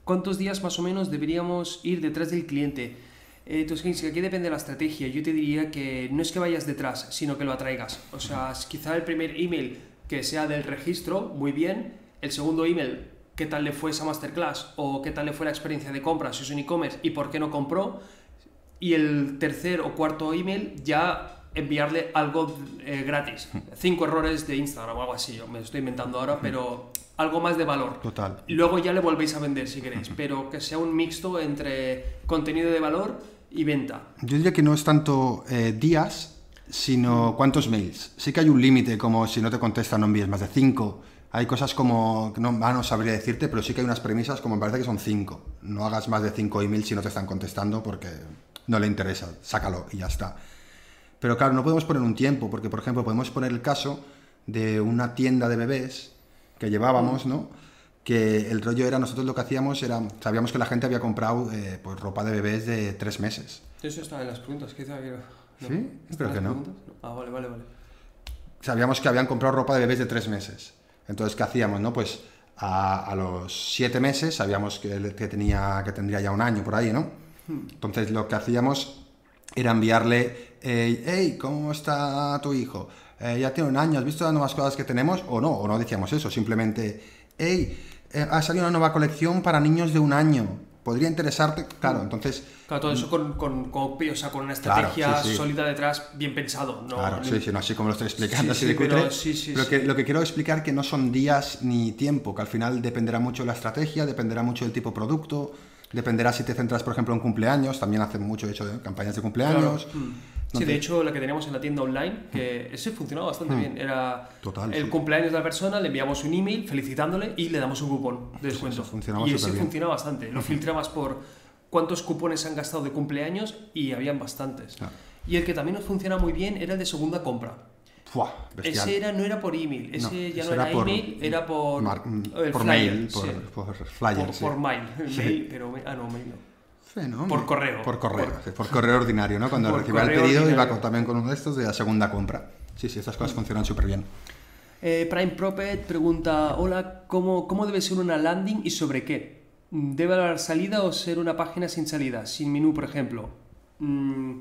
¿Cuántos días más o menos deberíamos ir detrás del cliente? Eh, entonces, aquí depende de la estrategia. Yo te diría que no es que vayas detrás, sino que lo atraigas. O sea, quizá el primer email que sea del registro, muy bien. El segundo email, qué tal le fue esa masterclass o qué tal le fue la experiencia de compra, si es un e-commerce y por qué no compró. Y el tercer o cuarto email ya enviarle algo eh, gratis. Cinco errores de Instagram o algo así, yo me estoy inventando ahora, pero algo más de valor. Total. Luego ya le volvéis a vender si queréis, pero que sea un mixto entre contenido de valor y venta. Yo diría que no es tanto eh, días, sino cuántos mails. Sí que hay un límite, como si no te contestan no envíes más de cinco. Hay cosas como, no, ah, no sabría decirte, pero sí que hay unas premisas como me parece que son cinco. No hagas más de cinco emails si no te están contestando porque no le interesa, sácalo y ya está. Pero claro, no podemos poner un tiempo, porque por ejemplo podemos poner el caso de una tienda de bebés que llevábamos, ¿no? Que el rollo era, nosotros lo que hacíamos era, sabíamos que la gente había comprado eh, pues, ropa de bebés de tres meses. Eso está en las preguntas, quizá que... ¿Sí? Espero que no. Ah, vale, vale, vale. Sabíamos que habían comprado ropa de bebés de tres meses. Entonces, ¿qué hacíamos, no? Pues a, los siete meses sabíamos que, que, tenía, que tendría ya un año por ahí, ¿no? Hmm. Entonces, lo que hacíamos era enviarle, hey, ¿cómo está tu hijo? Eh, ya tiene un año, ¿has visto las nuevas cosas que tenemos? O no, o no decíamos eso, simplemente, hey, eh, ha salido una nueva colección para niños de un año. ¿Podría interesarte? Claro, entonces... Claro, todo eso con, con, con, o sea, con una estrategia sólida detrás, bien pensado. ¿no? Claro, sí, sí, no así como lo estoy explicando, así de cutre. Pero, que, lo que quiero explicar que no son días ni tiempo, que al final dependerá mucho de la estrategia, dependerá mucho del tipo de producto, Dependerá si te centras, por ejemplo, en cumpleaños, también hacen mucho hecho de campañas de cumpleaños. Mm. Sí, de hecho, la que teníamos en la tienda online, que ese funcionaba bastante mm. bien. Era el cumpleaños de la persona, le enviamos un email felicitándole y le damos un cupón de descuento. y ese funciona bastante. Lo filtrabas por cuántos cupones han gastado de cumpleaños y habían bastantes. Y el que también nos funciona muy bien era el de segunda compra ese era, no era por email, ese ya no era, email, era por, por mail, por, flyer. Por, mail, mail, pero ah, no, mail no. Por correo. Por correo, por, correo ordinario, ¿no? Cuando recibe el pedido iba también con uno de estos de la segunda compra. Sí, sí, estas cosas funcionan súper bien. Eh, Prime Propet pregunta, hola, ¿cómo, ¿cómo debe ser una landing y sobre qué? ¿Debe haber salida o ser una página sin salida, sin menú, por ejemplo? Mm,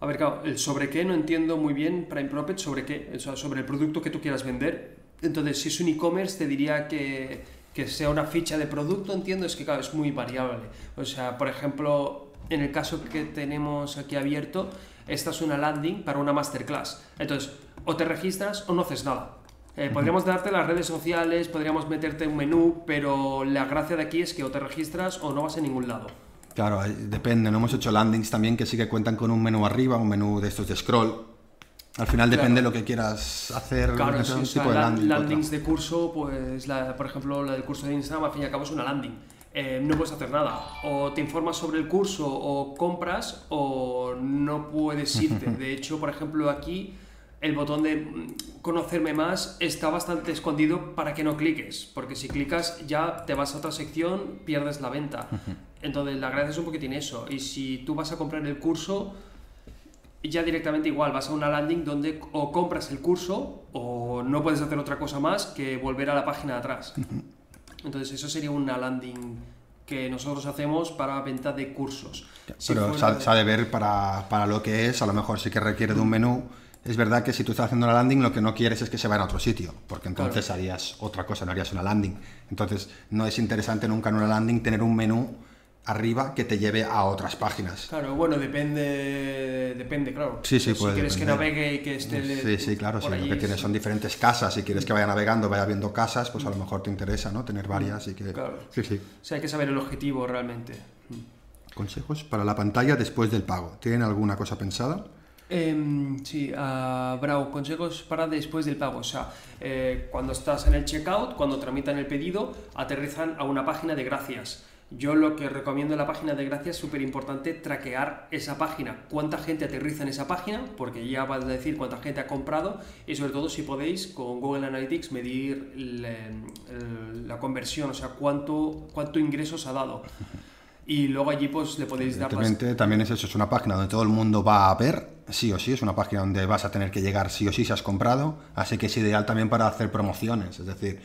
a ver, claro, el sobre qué no entiendo muy bien, Prime Prophet, sobre qué, o sea, sobre el producto que tú quieras vender. Entonces, si es un e-commerce, te diría que, que sea una ficha de producto, entiendo, es que claro, es muy variable. O sea, por ejemplo, en el caso que tenemos aquí abierto, esta es una landing para una masterclass. Entonces, o te registras o no haces nada. Eh, podríamos darte las redes sociales, podríamos meterte un menú, pero la gracia de aquí es que o te registras o no vas a ningún lado. Claro, depende. No hemos hecho landings también que sí que cuentan con un menú arriba, un menú de estos de scroll. Al final depende de lo que quieras hacer. Claro, un sí, sea, tipo de la- landing. landings de curso, pues la- por ejemplo la del curso de Instagram al fin y al cabo es una landing. Eh, no puedes hacer nada. O te informas sobre el curso o compras o no puedes irte. De hecho, por ejemplo aquí el botón de conocerme más está bastante escondido para que no cliques. Porque si clicas ya te vas a otra sección, pierdes la venta. Entonces la gracia es un poquitín eso. Y si tú vas a comprar el curso ya directamente igual vas a una landing donde o compras el curso o no puedes hacer otra cosa más que volver a la página de atrás. Entonces eso sería una landing que nosotros hacemos para venta de cursos. Si Pero fuera se ha, de- se ha de ver para, para lo que es, a lo mejor sí que requiere de un menú. Es verdad que si tú estás haciendo una landing, lo que no quieres es que se vaya a otro sitio, porque entonces Claro. harías otra cosa, no harías una landing. Entonces, no es interesante nunca en una landing tener un menú arriba que te lleve a otras páginas. Claro, bueno, depende, depende, claro. Sí, sí, Si puede quieres que depender. navegue y que esté Sí, sí, claro, si por lo que tienes sí. son diferentes casas, si quieres que vaya navegando, vaya viendo casas, pues a lo mejor te interesa, ¿no? Tener varias y que... Claro. Sí, sí. O sea, hay que saber el objetivo realmente. Consejos para la pantalla después del pago. ¿Tienen alguna cosa pensada? Em, sí, ah, Bravo, consejos para después del pago. O sea, eh, cuando estás en el checkout, cuando tramitan el pedido, aterrizan a una página de gracias. Yo lo que recomiendo en la página de gracias es súper importante traquear esa página. Cuánta gente aterriza en esa página, porque ya va a decir cuánta gente ha comprado y sobre todo si podéis con Google Analytics medir el, el- la conversión, o sea, cuánto, cuánto ingresos ha dado. Y luego allí pues le podéis dar... las- Evidentemente, también es eso, es una página donde todo el mundo va a ver, sí o sí, es una página donde vas a tener que llegar sí o sí si has comprado, así que es ideal también para hacer promociones, es decir,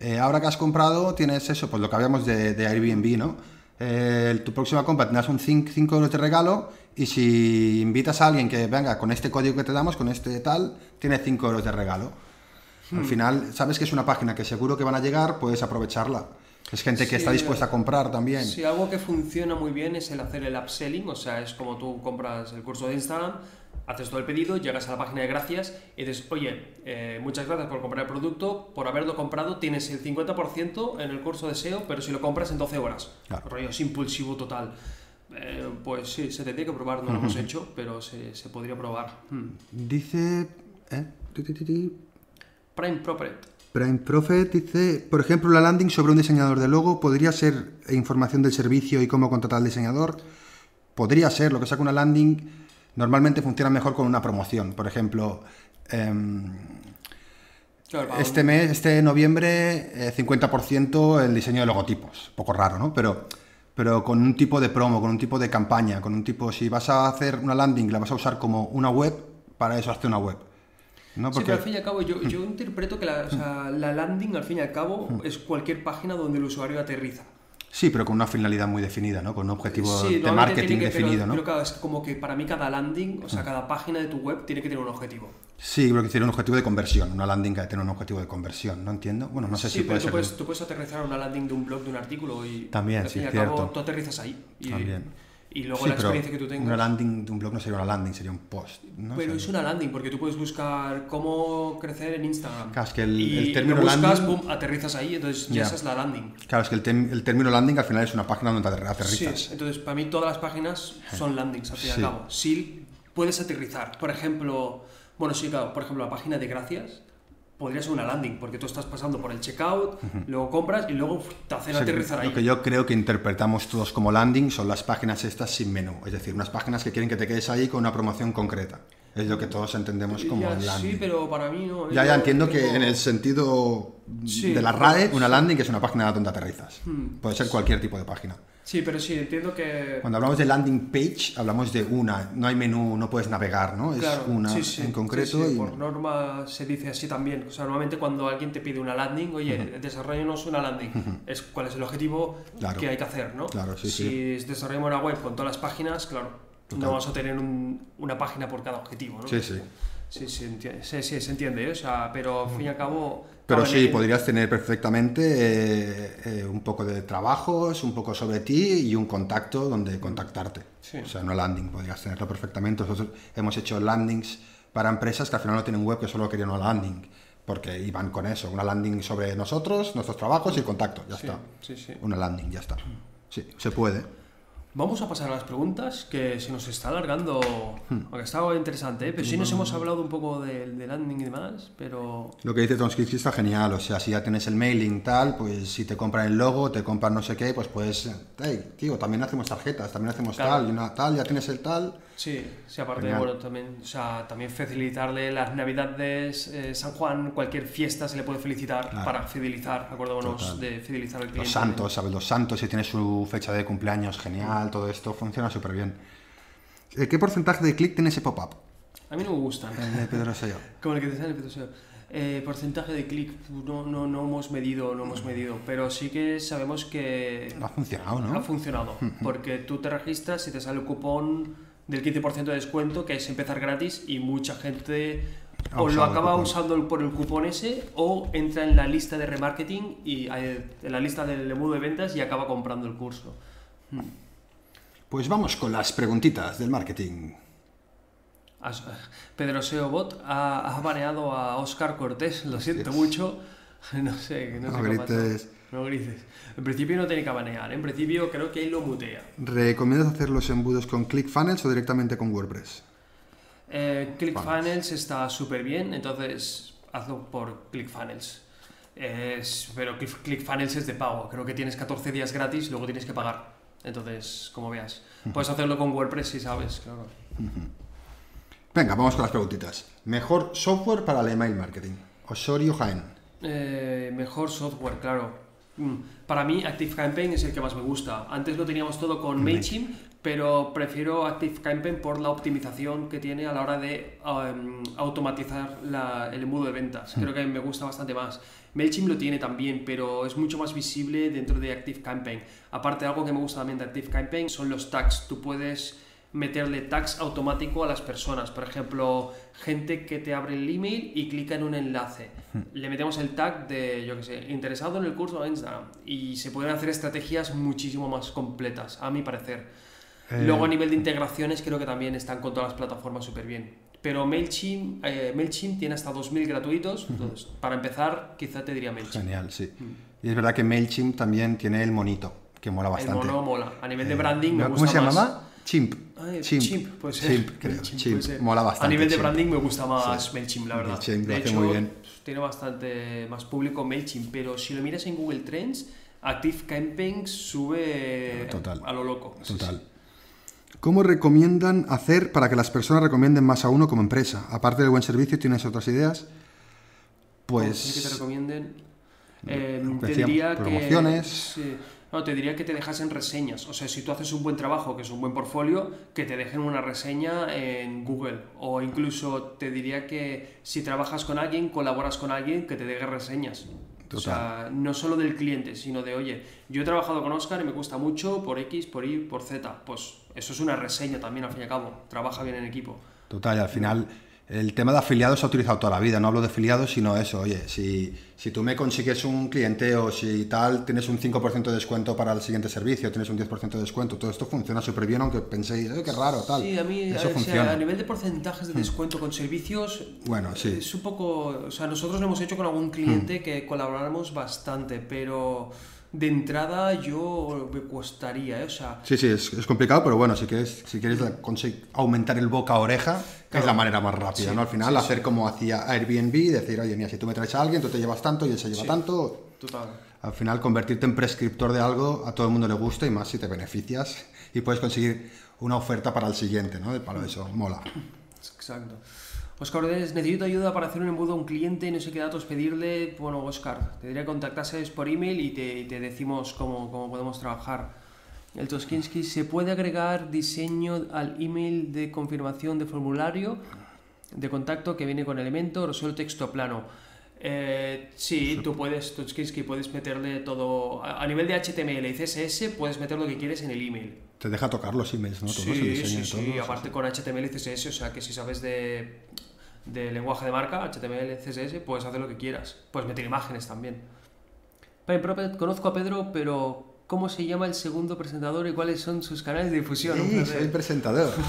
eh, ahora que has comprado tienes eso, pues lo que habíamos de, de Airbnb, ¿no? Eh, tu próxima compra tendrás un 5 euros de regalo y si invitas a alguien que venga con este código que te damos, con este tal, tienes 5 euros de regalo. Al final, sabes que es una página que seguro que van a llegar, puedes aprovecharla. Es gente que Sí, está dispuesta a comprar también. Sí, algo que funciona muy bien es el hacer el upselling, o sea, es como tú compras el curso de Instagram, haces todo el pedido, llegas a la página de gracias y dices, oye, eh, muchas gracias por comprar el producto, por haberlo comprado tienes el 50% en el curso de SEO, pero si lo compras en 12 horas. Claro. Rollo, es impulsivo total. Eh, pues sí, se tendría que probar, no lo hemos hecho, pero se, se podría probar. Hmm. Dice... ¿eh? Prime Property. Prime Prophet dice, por ejemplo, la landing sobre un diseñador de logo podría ser información del servicio y cómo contratar al diseñador. Podría ser, lo que saca una landing normalmente funciona mejor con una promoción. Por ejemplo, em, este mes, este noviembre, eh, 50% el diseño de logotipos. Poco raro, ¿no? Pero, pero con un tipo de promo, con un tipo de campaña, con un tipo, si vas a hacer una landing, la vas a usar como una web, para eso hazte una web. ¿no? Sí, Porque, pero al fin y al cabo yo, yo interpreto que la, o sea, la landing al fin y al cabo es cualquier página donde el usuario aterriza. Sí, pero con una finalidad muy definida, ¿no? Con un objetivo Sí, de marketing que- pero- definido, ¿no? Pero claro, es como que para mí cada landing, o sea, cada página de tu web tiene que tener un objetivo. Sí, creo que tiene un objetivo de conversión. Una landing que tiene un objetivo de conversión, ¿no entiendo? Bueno, no sé sí, si pero puede tú ser. puedes, tú puedes aterrizar una landing de un blog, de un artículo y También, sí, y cierto. cabo tú aterrizas ahí. Y, También. Y luego Sí, la experiencia que tú tengas. Una landing de un blog no sería una landing, sería un post. ¿no? Pero es una landing porque tú puedes buscar cómo crecer en Instagram. Claro, es que el- y el término buscas, landing- pum, aterrizas ahí, entonces ya Ya. esa es la landing. Claro, es que el, el término landing al final es una página donde ater- aterrizas. Sí, entonces para mí todas las páginas son landings al fin y al Sí. cabo. Sí, puedes aterrizar. Por ejemplo, bueno, sí, claro, por ejemplo, la página de gracias podría ser una landing, porque tú estás pasando por el checkout, luego compras y luego te hacen O sea, aterrizar ahí. Lo que yo creo que interpretamos todos como landing son las páginas estas sin menú. Es decir, unas páginas que quieren que te quedes ahí con una promoción concreta. Es lo que todos entendemos como Ya, landing. sí, pero para mí no. Ya, ya entiendo que en el sentido Sí, de la RAE, una landing es una página donde aterrizas. Hmm. Puede ser cualquier tipo de página. Sí, pero sí, entiendo que... Cuando hablamos de landing page, hablamos de una. No hay menú, no puedes navegar, ¿no? Es una sí, sí, en concreto. sí, y- por norma se dice así también. O sea, normalmente cuando alguien te pide una landing, oye, desarrollanos una landing. Es cuál es el objetivo Claro. que hay que hacer, ¿no? Claro, sí, si desarrollamos una web con todas las páginas, claro, Total. no vas a tener un- una página por cada objetivo, ¿no? Sí, sí. Sí, sí, sí, sí, se entiende, ¿eh? o sea, pero al fin y al cabo... Pero sí, podrías tener perfectamente eh, eh, un poco de trabajos, un poco sobre ti y un contacto donde contactarte. Sí. O sea, una landing, podrías tenerlo perfectamente. Nosotros hemos hecho landings para empresas que al final no tienen web, que solo querían una landing, porque iban con eso, una landing sobre nosotros, nuestros trabajos y el contacto, ya está. Una landing, ya está. Sí, se puede. Vamos a pasar a las preguntas, que se nos está alargando, aunque está interesante, ¿eh? pero sí nos hemos hablado un poco del de landing y demás, pero... Lo que dice Tomsky está genial, o sea, si ya tienes el mailing tal, pues si te compran el logo, te compran no sé qué, pues puedes, hey, tío, también hacemos tarjetas, también hacemos Claro. tal, y una tal, ya tienes el tal. Sí, sí, aparte, Genial. bueno, también, o sea, también facilitarle las navidades, eh, San Juan, cualquier fiesta se le puede felicitar Claro. para fidelizar, acordémonos Total. de fidelizar al cliente. Los santos, ¿sabes? Los santos, si tienes su fecha de cumpleaños, genial, todo esto funciona súper bien. Eh, ¿Qué porcentaje de clic tiene ese pop-up? A mí no me gustan. El de Pedro Sello. Como el que te sale el PTSEO. Eh, porcentaje de clic no, no, no hemos medido, no hemos medido, pero sí que sabemos que Ha funcionado, ha ¿no? funcionado, porque tú te registras y te sale el cupón del 15% de descuento, que es empezar gratis, y mucha gente o lo acaba usando por el cupón ese, o entra en la lista de remarketing, y eh, en la lista del embudo de ventas y acaba comprando el curso. Pues vamos con las preguntitas del marketing. As- Pedro Seo Bot ha, ha baneado a Oscar Cortés, lo siento mucho. No sé, no, No sé grites. No grites. En principio no tiene que banear, en principio creo que él lo mutea. ¿Recomiendas hacer los embudos con ClickFunnels o directamente con WordPress? Eh, ClickFunnels Funnels. está súper bien, entonces hazlo por ClickFunnels. Es, pero Click- ClickFunnels es de pago, creo que tienes 14 días gratis, luego tienes que pagar. Entonces, como veas, puedes hacerlo con WordPress si sabes, claro. Venga, vamos con las preguntitas. ¿Mejor software para el email marketing? Osorio Jaén. Eh, mejor software, claro. Mm, Para mí ActiveCampaign es el que más me gusta. Antes lo teníamos todo con MailChimp, pero prefiero ActiveCampaign por la optimización que tiene a la hora de um, automatizar la- el embudo de ventas. Creo que me gusta bastante más. MailChimp lo tiene también, pero es mucho más visible dentro de ActiveCampaign. Aparte, algo que me gusta también de ActiveCampaign son los tags. Tú puedes meterle tags automático a las personas. Por ejemplo, gente que te abre el email y clica en un enlace. Le metemos el tag de, yo que sé, interesado en el curso de Instagram. Y se pueden hacer estrategias muchísimo más completas, a mi parecer. Eh, Luego a nivel de integraciones creo que también están con todas las plataformas súper bien. Pero MailChimp, eh, MailChimp tiene hasta 2.000 gratuitos. Entonces, para empezar, quizá te diría MailChimp. Genial, sí. Y es verdad que MailChimp también tiene el monito, que mola El bastante. mono mola. A nivel de Eh, branding me ¿no? gusta ¿Cómo se más. llamaba? Chimp. Ay, Chimp. Chimp, puede ser. Chimp, creo. Chimp. puede ser. Mola bastante. A nivel de branding me gusta más Sí. MailChimp, la verdad. MailChimp lo de hace hecho, muy bien. tiene bastante más público MailChimp, pero si lo miras en Google Trends, ActiveCampaign sube Total. a lo loco. Total. sí. ¿Cómo recomiendan hacer para que las personas recomienden más a uno como empresa? Aparte del buen servicio, ¿tienes otras ideas? ¿Quieres que te Pues recomienden? Eh, te diría que promociones. sí. No, te diría que te dejasen reseñas. O sea, si tú haces un buen trabajo, que es un buen portfolio, que te dejen una reseña en Google. O incluso te diría que si trabajas con alguien, colaboras con alguien, que te deje reseñas. O sea, no solo del cliente, sino de, oye, yo he trabajado con Oscar y me gusta mucho por X, por Y, por Z. Pues eso es una reseña también, al fin y al cabo. Trabaja bien en equipo. Total, y al final el tema de afiliados se ha utilizado toda la vida. No hablo de afiliados, sino eso. Oye, si, si tú me consigues un cliente o si tal, tienes un 5% de descuento para el siguiente servicio, tienes un 10% de descuento. Todo esto funciona súper bien, aunque penséis, "Eh, qué raro, tal. Sí, a mí, eso o sea, funciona. Hmm. a nivel de porcentajes de descuento con servicios, Bueno, sí. es un poco. O sea, nosotros lo hemos hecho con algún cliente que colaboramos bastante, pero de entrada yo me costaría, ¿eh? O sea, Sí, sí, es, es complicado, pero bueno, si quieres, si quieres aumentar el boca a oreja, Claro. es la manera más rápida, Sí, ¿no? Al final, sí, hacer como hacía Airbnb, decir, oye, mira, si tú me traes a alguien, tú te llevas tanto y él se lleva tanto. total. Al final, convertirte en prescriptor de algo a todo el mundo le gusta y más si te beneficias y puedes conseguir una oferta para el siguiente, ¿no? Para eso, mola. Exacto. Oscar Ordenes, necesito ayuda para hacer un embudo a un cliente no sé qué datos pedirle. Bueno, Oscar, te diría que contactases por email y te, y te decimos cómo, cómo podemos trabajar. El Toskinsky, ¿se puede agregar diseño al email de confirmación de formulario de contacto que viene con Elementor o solo texto plano? Eh, sí, tú puedes, Toskinsky, puedes meterle todo. A a nivel de HTML y CSS, puedes meter lo que quieres en el email. Te deja tocar los emails, ¿no? Sí, sí, sí, todo, aparte con HTML y CSS, o sea que si sabes de, de lenguaje de marca, HTML, CSS, puedes hacer lo que quieras. Puedes meter imágenes también. Pine conozco a Pedro, pero ¿cómo se llama el segundo presentador y cuáles son sus canales de difusión? Sí, soy el presentador.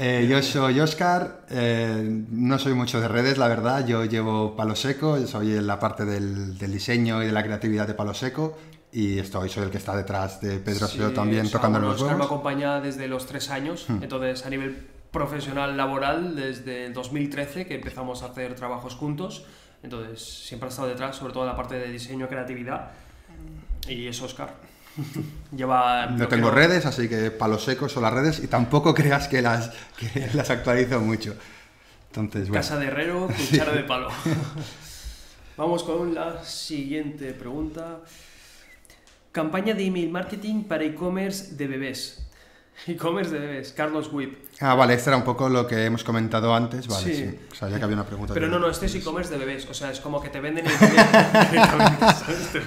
Eh, yo soy Oscar, eh, no soy mucho de redes, la verdad, yo llevo Palo Seco, yo soy en la parte del, del diseño y de la creatividad de Palo Seco y estoy, soy el que está detrás de Pedro Sí, Seo también o sea, tocando bueno, los Oscar me. Hmm. acompaña desde los tres años, entonces a nivel profesional laboral desde el 2013 que empezamos a hacer trabajos juntos, entonces siempre ha estado detrás, sobre todo en la parte de diseño y creatividad, y es Oscar. Lleva... No tengo redes, así que palos secos son las redes y tampoco creas que las, que las actualizo mucho. Entonces, bueno. Casa de herrero, cuchara de palo. Vamos con la siguiente pregunta. Campaña de email marketing para e-commerce de bebés. E-commerce de bebés, Carlos Whip. Ah, vale, este era un poco lo que hemos comentado antes. Vale, Sí. sí. Sabía que había una pregunta. Pero de- no, no, este es e-commerce de bebés. O sea, es como que te venden el directamente, ¿sabes? Te, te-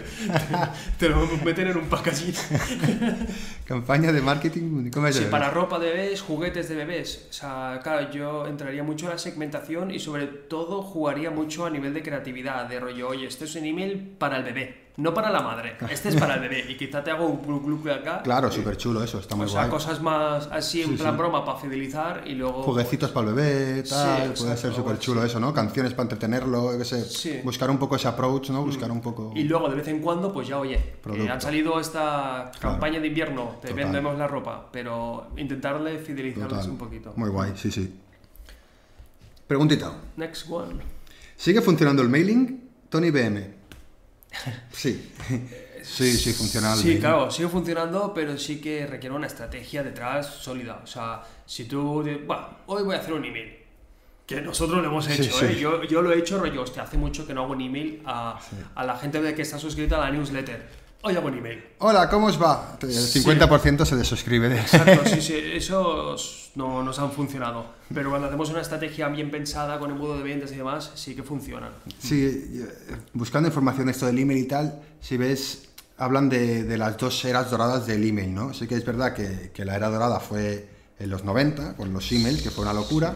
te lo meten en un packaging. Campaña de marketing. ¿cómo es? Sí, para ropa de bebés, juguetes de bebés. O sea, claro, yo entraría mucho en la segmentación y sobre todo jugaría mucho a nivel de creatividad, de rollo, oye, este es un email para el bebé, no para la madre. Este es para el bebé. Y quizá te hago un glu glu glu acá. Claro, súper chulo eso, está muy O sea, guay. cosas más así en Sí, plan sí. broma para fidelizar y luego... Jueguecitos para el bebé, tal, Sí, puede ser súper chulo eso, ¿no? Canciones para entretenerlo, yo qué sé. Sí. Mm. Buscar un poco ese approach, ¿no? Buscar un poco... Y luego de vez en cuando, pues ya, oye, Producto. han salido esta campaña de invierno, te Total. vendemos la ropa, pero intentarle fidelizarles Total. un poquito. Muy guay, sí, sí. Preguntita. Next one. ¿Sigue funcionando el mailing? Tony BM. Sí. Sí, sí, funciona el Sí, mailing. claro, sigue funcionando, pero sí que requiere una estrategia detrás sólida. O sea, si tú, bueno, hoy voy a hacer un email, que nosotros lo hemos hecho, sí. ¿eh? Yo, yo lo he hecho, rollo, hostia, hace mucho que no hago un email a, a la gente de que está suscrita a la newsletter. Hago un email. Hola, ¿cómo os va? El 50% se desuscribe. De... Exacto, sí, sí, esos no nos han funcionado. Pero cuando hacemos una estrategia bien pensada con embudo de ventas y demás, sí que funcionan. Sí, eh, buscando información de esto del email y tal, si ves, hablan de, de las dos eras doradas del email, ¿no? Sí que es verdad que, que la era dorada fue en los 90, con los emails, que fue una locura,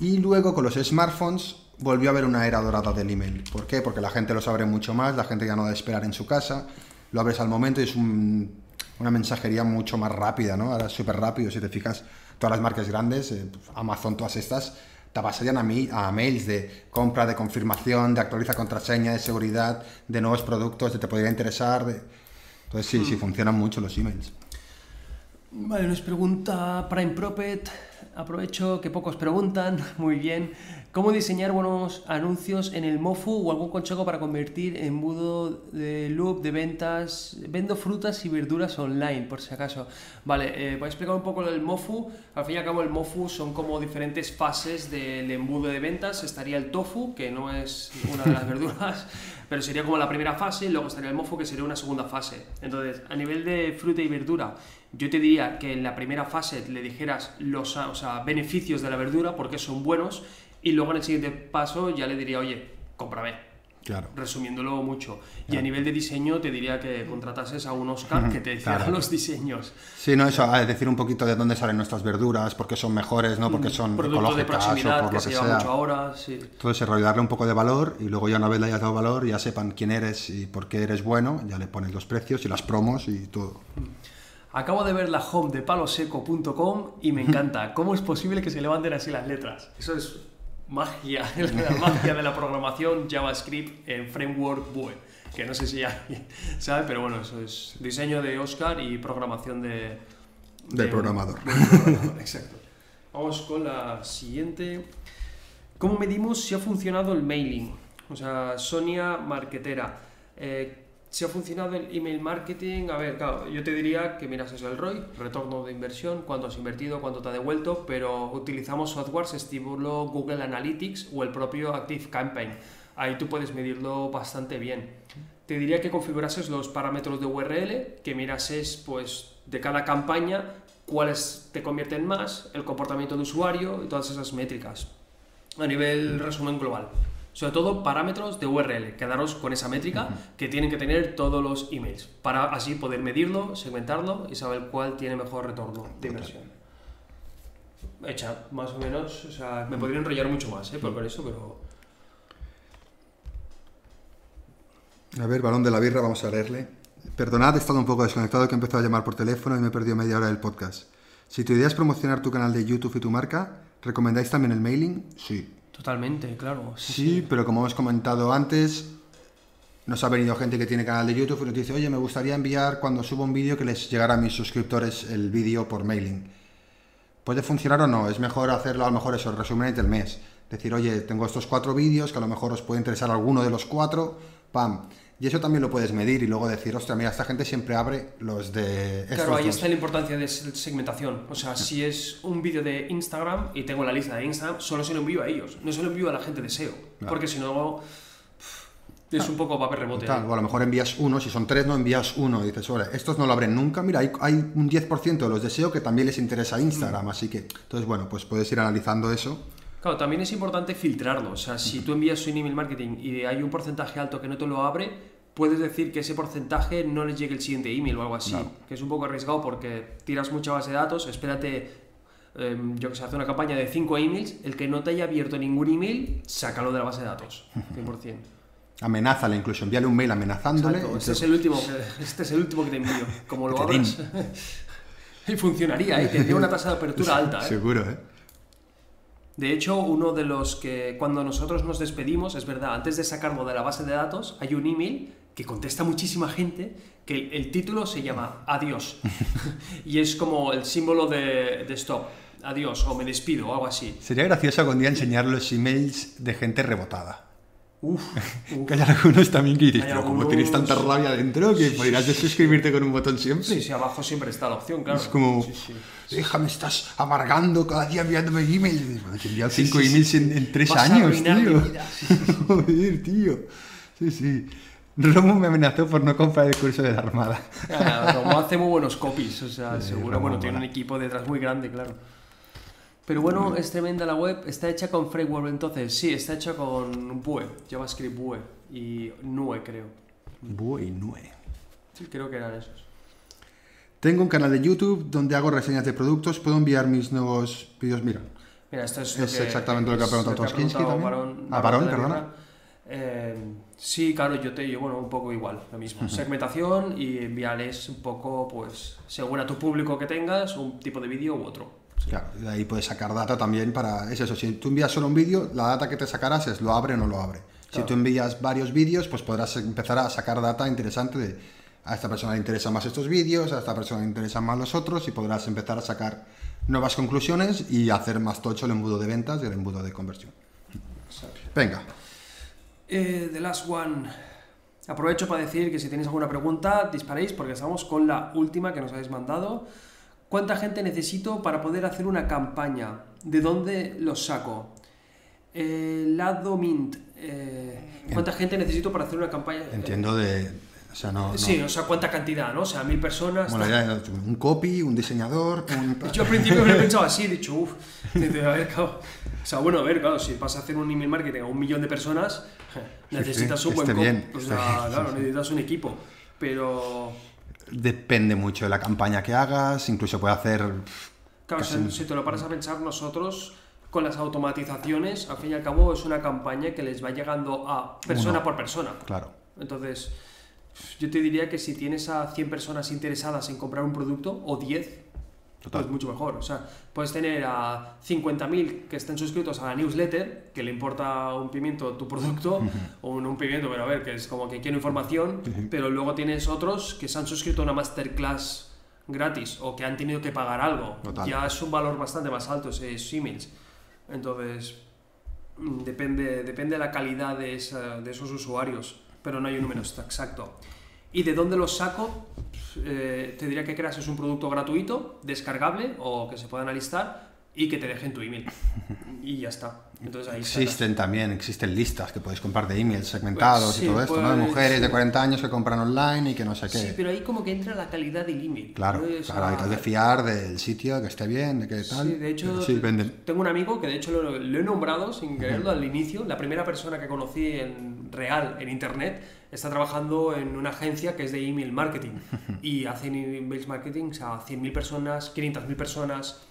y luego con los smartphones volvió a haber una era dorada del email. ¿Por qué? Porque la gente los abre mucho más, la gente ya no da de esperar en su casa, lo abres al momento y es un- una mensajería mucho más rápida, ¿no? Ahora es súper rápido, si te fijas, todas las marcas grandes, eh, Amazon, todas estas, te pasarían a, mí, a mails de compra, de confirmación, de actualiza contraseña, de seguridad, de nuevos productos, de te podría interesar. de- Entonces sí, sí, funcionan mucho los emails. Vale, nos pregunta Prime Prophet. Aprovecho que pocos preguntan. Muy bien. ¿Cómo diseñar buenos anuncios en el MOFU o algún consejo para convertir embudo de loop de ventas? Vendo frutas y verduras online, por si acaso. Vale, eh, voy a explicar un poco del MOFU. Al fin y al cabo, el MOFU son como diferentes fases del embudo de ventas. Estaría el tofu, que no es una de las verduras, pero sería como la primera fase. y Luego estaría el MOFU, que sería una segunda fase. Entonces, a nivel de fruta y verdura, yo te diría que en la primera fase le dijeras los o sea, beneficios de la verdura, porque son buenos, y luego en el siguiente paso ya le diría, oye, cómprame, Claro. resumiéndolo mucho. Y a nivel de diseño te diría que contratases a un Oscar que te hiciera claro. los diseños. Sí, no, eso, a decir un poquito de dónde salen nuestras verduras, por qué son mejores, ¿no? Porque son Producto de ecológicas o proximidad por que lo se que lleva sea. mucho ahora, sí. Todo ese rollo, darle un poco de valor y luego ya una vez le hayas dado valor, ya sepan quién eres y por qué eres bueno, ya le pones los precios y las promos y todo. Acabo de ver la home de paloseco.com y me encanta. ¿Cómo es posible que se levanten así las letras? Eso es magia, la magia de la programación JavaScript en framework Vue. Que no sé si ya sabe, pero bueno, eso es diseño de Oscar y programación de... Del programador. del programador, Exacto. Vamos con la siguiente. ¿Cómo medimos si ha funcionado el mailing? O sea, Sonia Marquetera. Eh, si ha funcionado el email marketing, a ver, yo te diría que miras eso el ROI, retorno de inversión, cuánto has invertido, cuánto te ha devuelto, pero utilizamos softwares estilo Google Analytics o el propio Active Campaign. Ahí tú puedes medirlo bastante bien. Te diría que configurases los parámetros de URL, que mirases pues de cada campaña cuáles te convierten más, el comportamiento de usuario y todas esas métricas. A nivel resumen global. Sobre todo parámetros de URL. Quedaros con esa métrica que tienen que tener todos los emails para así poder medirlo, segmentarlo y saber cuál tiene mejor retorno de inversión. Hecha, más o menos. O sea, me podría enrollar mucho más, ¿eh? Por, por eso, pero. A ver, balón de la birra, vamos a leerle. Perdonad, he estado un poco desconectado que he empezado a llamar por teléfono y me he perdido media hora del podcast. Si tu idea es promocionar tu canal de YouTube y tu marca, ¿recomendáis también el mailing? Sí. Totalmente, claro. Sí, pero como hemos comentado antes, nos ha venido gente que tiene canal de YouTube y nos dice, oye, me gustaría enviar cuando subo un vídeo que les llegara a mis suscriptores el vídeo por mailing. ¿Puede funcionar o no? Es mejor hacerlo a lo mejor eso, el resumen del mes. Decir, oye, tengo estos cuatro vídeos que a lo mejor os puede interesar alguno de los cuatro, pam. Y eso también lo puedes medir y luego decir, ostras, mira, esta gente siempre abre los de... Claro, ahí dos". está la importancia de se- segmentación. O sea, si es un vídeo de Instagram y tengo la lista de Instagram, solo se lo envío a ellos, no se lo envío a la gente de SEO. Claro. Porque si no, es un poco papel rebote. Ahí. o a lo mejor envías uno, si son tres, no envías uno. Y dices, "Ole, estos no lo abren nunca. Mira, hay, hay un 10% de los deseos que también les interesa Instagram. Así que, entonces, bueno, pues puedes ir analizando eso. Claro, también es importante filtrarlo. O sea, si tú envías un email marketing y hay un porcentaje alto que no te lo abre, puedes decir que ese porcentaje no les llegue el siguiente email o algo así. Claro. Que es un poco arriesgado porque tiras mucha base de datos, espérate, em, yo que sé, hace una campaña de 5 emails, el que no te haya abierto ningún email, sácalo de la base de datos. 100%. Amenázale incluso, envíale un mail amenazándole. Exacto, este, es el último que, este es el último que te envío. Como lo abras. y funcionaría, ¿eh? tendría una tasa de apertura alta. ¿eh? Seguro, ¿eh? De hecho, uno de los que cuando nosotros nos despedimos, es verdad, antes de sacarlo de la base de datos, hay un email que contesta muchísima gente que el, el título se llama Adiós. y es como el símbolo de, de stop. Adiós, o me despido, o algo así. Sería gracioso algún día enseñar los emails de gente rebotada. Uf, uf. Que hay algunos también que dices, pero como algunos- tenéis tanta rabia dentro que podrías suscribirte con un botón siempre. Sí, sí, abajo siempre está la opción, claro. Es como, Sí, sí. déjame, estás amargando cada día enviándome dices, "Bueno, Te enviado cinco sí, sí. emails en, en tres Vas años, tío. Joder, tío. Sí, sí. Romo me amenazó por no comprar el curso de la Armada. Ah, Romo hace muy buenos copies, o sea, Sí, seguro, Romo bueno, tiene un equipo detrás muy grande, claro. Pero bueno, es tremenda la web, está hecha con framework entonces, sí, está hecha con Vue, JavaScript Vue y Nue creo. Bueno. Sí, creo que eran esos. Tengo un canal de YouTube donde hago reseñas de productos. Puedo enviar mis nuevos vídeos. Mira, Mira, esto es, Es exactamente lo que ha preguntado lo Toskinsky también. Barón- Ah, Barón perdona. Eh, sí, claro, yo te yo, bueno, un poco igual, lo mismo. Segmentación y enviarles un poco, pues, según a tu público que tengas, un tipo de vídeo u otro. Claro, de ahí puedes sacar data también para. Es eso, si tú envías solo un vídeo, la data que te sacarás es lo abre o no lo abre. Si Claro. tú envías varios vídeos, pues podrás empezar a sacar data interesante de. A esta persona le interesan más estos vídeos, a esta persona le interesan más los otros, y podrás empezar a sacar nuevas conclusiones y hacer más tocho el embudo de ventas y el embudo de conversión. Venga, Eh, the last one. Aprovecho para decir que si tenéis alguna pregunta, disparéis porque estamos con la última que nos habéis mandado. ¿Cuánta gente necesito para poder hacer una campaña? ¿De dónde los saco? Eh, Lado Mint. eh, ¿Cuánta gente necesito para hacer una campaña? entiendo de. O sea, no. no- Sí, o sea, ¿cuánta cantidad, no? O sea, mil personas. Bueno, ya, un copy, un diseñador, un... Yo al principio me lo he pensado así, he dicho, uff, a ver, claro. O sea, bueno, a ver, claro, si vas a hacer un email marketing a un millón de personas, necesitas sí, un buen esté co- bien, O sea, bien, claro, necesitas un equipo. Pero, Depende mucho de la campaña que hagas, incluso puede hacer... claro, Casi- si, si te lo paras a pensar, nosotros con las automatizaciones, al fin y al cabo, es una campaña que les va llegando a persona Uno. por persona. Claro, Entonces, yo te diría que si tienes a 100 personas interesadas en comprar un producto, o 10, Total. pues mucho mejor. O sea, puedes tener a 50.000 que estén suscritos a la newsletter, que le importa un pimiento tu producto, o un pimiento, pero a ver, que es como que quiero información, pero luego tienes otros que se han suscrito a una masterclass gratis o que han tenido que pagar algo. Total. Ya es un valor bastante más alto esos emails. Entonces, mm, depende, depende de la calidad de, esa- de esos usuarios, pero no hay un número exacto. ¿Y de dónde los saco? Eh, te diría que creas es un producto gratuito, descargable o que se puedan alistar y que te dejen tu email. Y ya está. Entonces ahí existen también, existen listas que podéis comprar de emails segmentados Pues sí, y todo esto, ¿no? De pues, mujeres de sí. 40 años que compran online y que no sé qué. Sí, pero ahí como que entra la calidad del email. Claro, ¿no? Claro, hay que de fiar del sitio, que esté bien, de que tal. Sí, de hecho, sí, tengo un amigo que de hecho lo, lo he nombrado sin quererlo al inicio. La primera persona que conocí en real en internet está trabajando en una agencia que es de email marketing y hacen email marketing a 100.000 personas, 500.000 personas